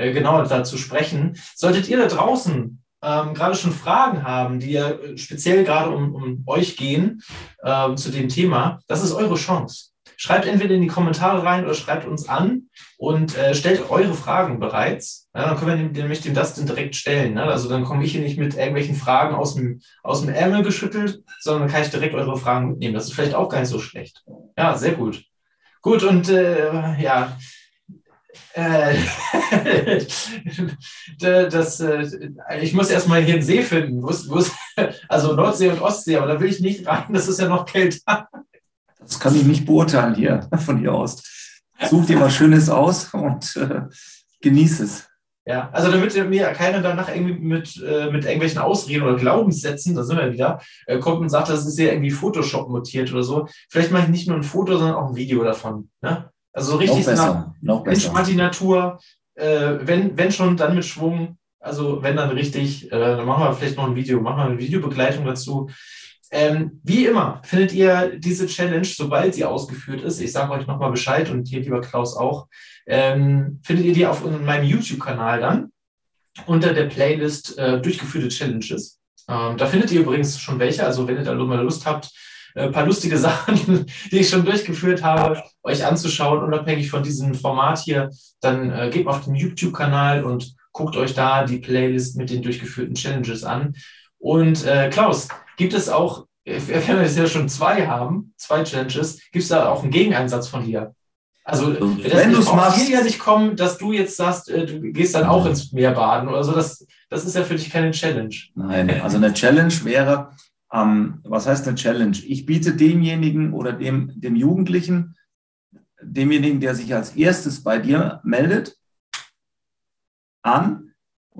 äh, genauer dazu sprechen. Solltet ihr da draußen ähm, gerade schon Fragen haben, die ja speziell gerade um, um euch gehen ähm, zu dem Thema, das ist eure Chance. Schreibt entweder in die Kommentare rein oder schreibt uns an und äh, stellt eure Fragen bereits. Ja, dann können wir nämlich dem Dustin direkt stellen. Ne? Also dann komme ich hier nicht mit irgendwelchen Fragen aus dem, aus dem Ärmel geschüttelt, sondern dann kann ich direkt eure Fragen mitnehmen. Das ist vielleicht auch gar nicht so schlecht. Ja, sehr gut. Gut, und äh, ja, äh, das, äh, ich muss erstmal hier einen See finden. Also Nordsee und Ostsee, aber da will ich nicht rein, das ist ja noch kälter.
Das kann ich nicht beurteilen hier von hier aus. Such dir was Schönes aus und äh, genieß es.
Ja, also damit mir keiner danach irgendwie mit, äh, mit irgendwelchen Ausreden oder Glaubenssätzen, da sind wir wieder, äh, kommt und sagt, das ist ja irgendwie Photoshop mutiert oder so. Vielleicht mache ich nicht nur ein Foto, sondern auch ein Video davon. Ne? Also so richtig
noch besser, noch besser.
die Natur, äh, wenn, wenn schon, dann mit Schwung. Also wenn dann richtig, äh, dann machen wir vielleicht noch ein Video, machen wir eine Videobegleitung dazu. Ähm, wie immer findet ihr diese Challenge, sobald sie ausgeführt ist, ich sage euch nochmal Bescheid und hier, lieber Klaus, auch, ähm, findet ihr die auf meinem YouTube-Kanal dann unter der Playlist äh, durchgeführte Challenges. Ähm, da findet ihr übrigens schon welche, also wenn ihr da mal Lust habt, ein äh, paar lustige Sachen, die ich schon durchgeführt habe, euch anzuschauen, unabhängig von diesem Format hier, dann äh, geht mal auf den YouTube-Kanal und guckt euch da die Playlist mit den durchgeführten Challenges an. Und äh, Klaus, gibt es auch, wenn wir jetzt ja schon zwei haben, zwei Challenges, gibt es da auch einen Gegeneinsatz von dir? Also, wenn du es machst, ja nicht kommen, dass du jetzt sagst, äh, du gehst dann auch ins Meer baden oder so, das, das ist ja für dich keine Challenge.
Nein, also eine Challenge wäre, ähm, was heißt eine Challenge? Ich biete demjenigen oder dem, dem Jugendlichen, demjenigen, der sich als erstes bei dir meldet, an,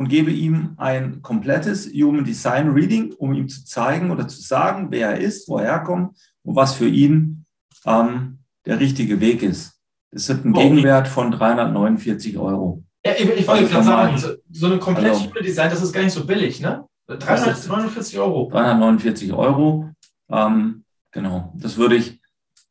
und gebe ihm ein komplettes Human Design Reading, um ihm zu zeigen oder zu sagen, wer er ist, wo er herkommt und was für ihn ähm, der richtige Weg ist. Es hat einen oh. Gegenwert von 349 Euro.
Ja, ich, ich wollte also gerade sagen, so, so ein komplettes also, Human Design, das ist gar nicht so billig, ne? 349 Euro.
349 Euro. Ähm, genau. Das würde ich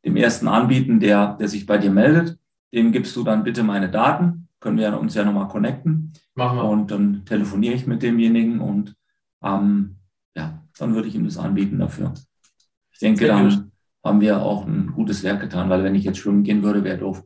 dem ersten anbieten, der, der sich bei dir meldet. Dem gibst du dann bitte meine Daten. Können wir uns ja nochmal connecten.
Machen wir.
Und dann telefoniere ich mit demjenigen und ähm, ja, dann würde ich ihm das anbieten dafür. Ich denke, dann haben wir auch ein gutes Werk getan, weil wenn ich jetzt schwimmen gehen würde, wäre doof.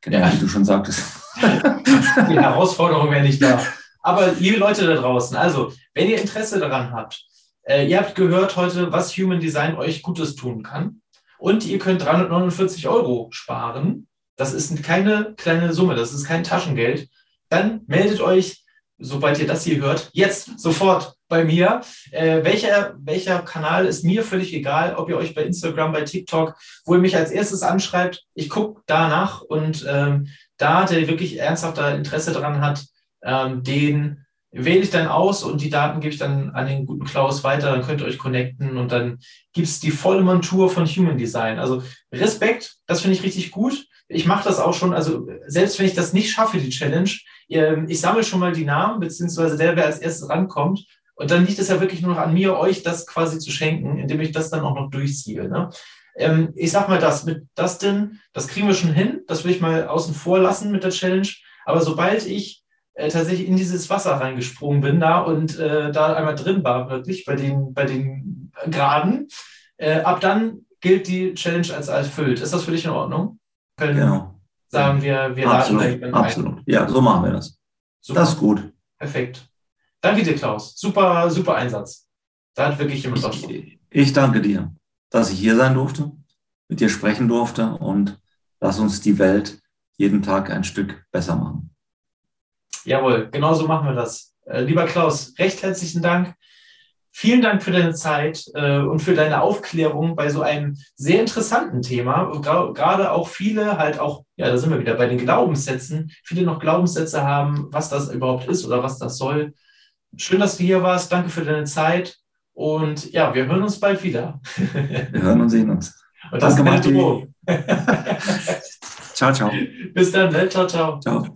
Genau, ja. wie du schon sagtest.
Die Herausforderung wäre nicht da. Aber liebe Leute da draußen, also, wenn ihr Interesse daran habt, äh, ihr habt gehört heute, was Human Design euch Gutes tun kann. Und ihr könnt 349 Euro sparen. Das ist keine kleine Summe, das ist kein Taschengeld dann meldet euch, sobald ihr das hier hört, jetzt sofort bei mir. Äh, welcher, welcher Kanal ist mir völlig egal, ob ihr euch bei Instagram, bei TikTok, wo ihr mich als erstes anschreibt, ich gucke danach und ähm, da, der wirklich ernsthafter Interesse daran hat, ähm, den wähle ich dann aus und die Daten gebe ich dann an den guten Klaus weiter, dann könnt ihr euch connecten und dann gibt es die volle Montur von Human Design. Also Respekt, das finde ich richtig gut. Ich mache das auch schon, also selbst wenn ich das nicht schaffe, die Challenge, ähm, ich sammle schon mal die Namen, beziehungsweise der, wer als erstes rankommt. Und dann liegt es ja wirklich nur noch an mir, euch das quasi zu schenken, indem ich das dann auch noch durchziehe. Ne? Ähm, ich sag mal das, mit Dustin, das kriegen wir schon hin, das will ich mal außen vor lassen mit der Challenge. Aber sobald ich äh, tatsächlich in dieses Wasser reingesprungen bin da und äh, da einmal drin war, wirklich bei den, bei den Graden, äh, ab dann gilt die Challenge als erfüllt. Ist das für dich in Ordnung?
Können genau.
sagen wir, wir
absolut, laden Absolut. Ja, so machen wir das. Super. Das ist gut.
Perfekt. Danke dir, Klaus. Super, super Einsatz. Da hat wirklich jemand
was. Ich, ich danke dir, dass ich hier sein durfte, mit dir sprechen durfte und lass uns die Welt jeden Tag ein Stück besser machen.
Jawohl, genau so machen wir das. Äh, lieber Klaus, recht herzlichen Dank. Vielen Dank für deine Zeit äh, und für deine Aufklärung bei so einem sehr interessanten Thema. Gerade auch viele halt auch, ja, da sind wir wieder bei den Glaubenssätzen, viele noch Glaubenssätze haben, was das überhaupt ist oder was das soll. Schön, dass du hier warst. Danke für deine Zeit. Und ja, wir hören uns bald wieder.
wir hören und sehen uns.
Und das Danke, Martin.
ciao, ciao.
Bis dann. Ne? Ciao, ciao. Ciao.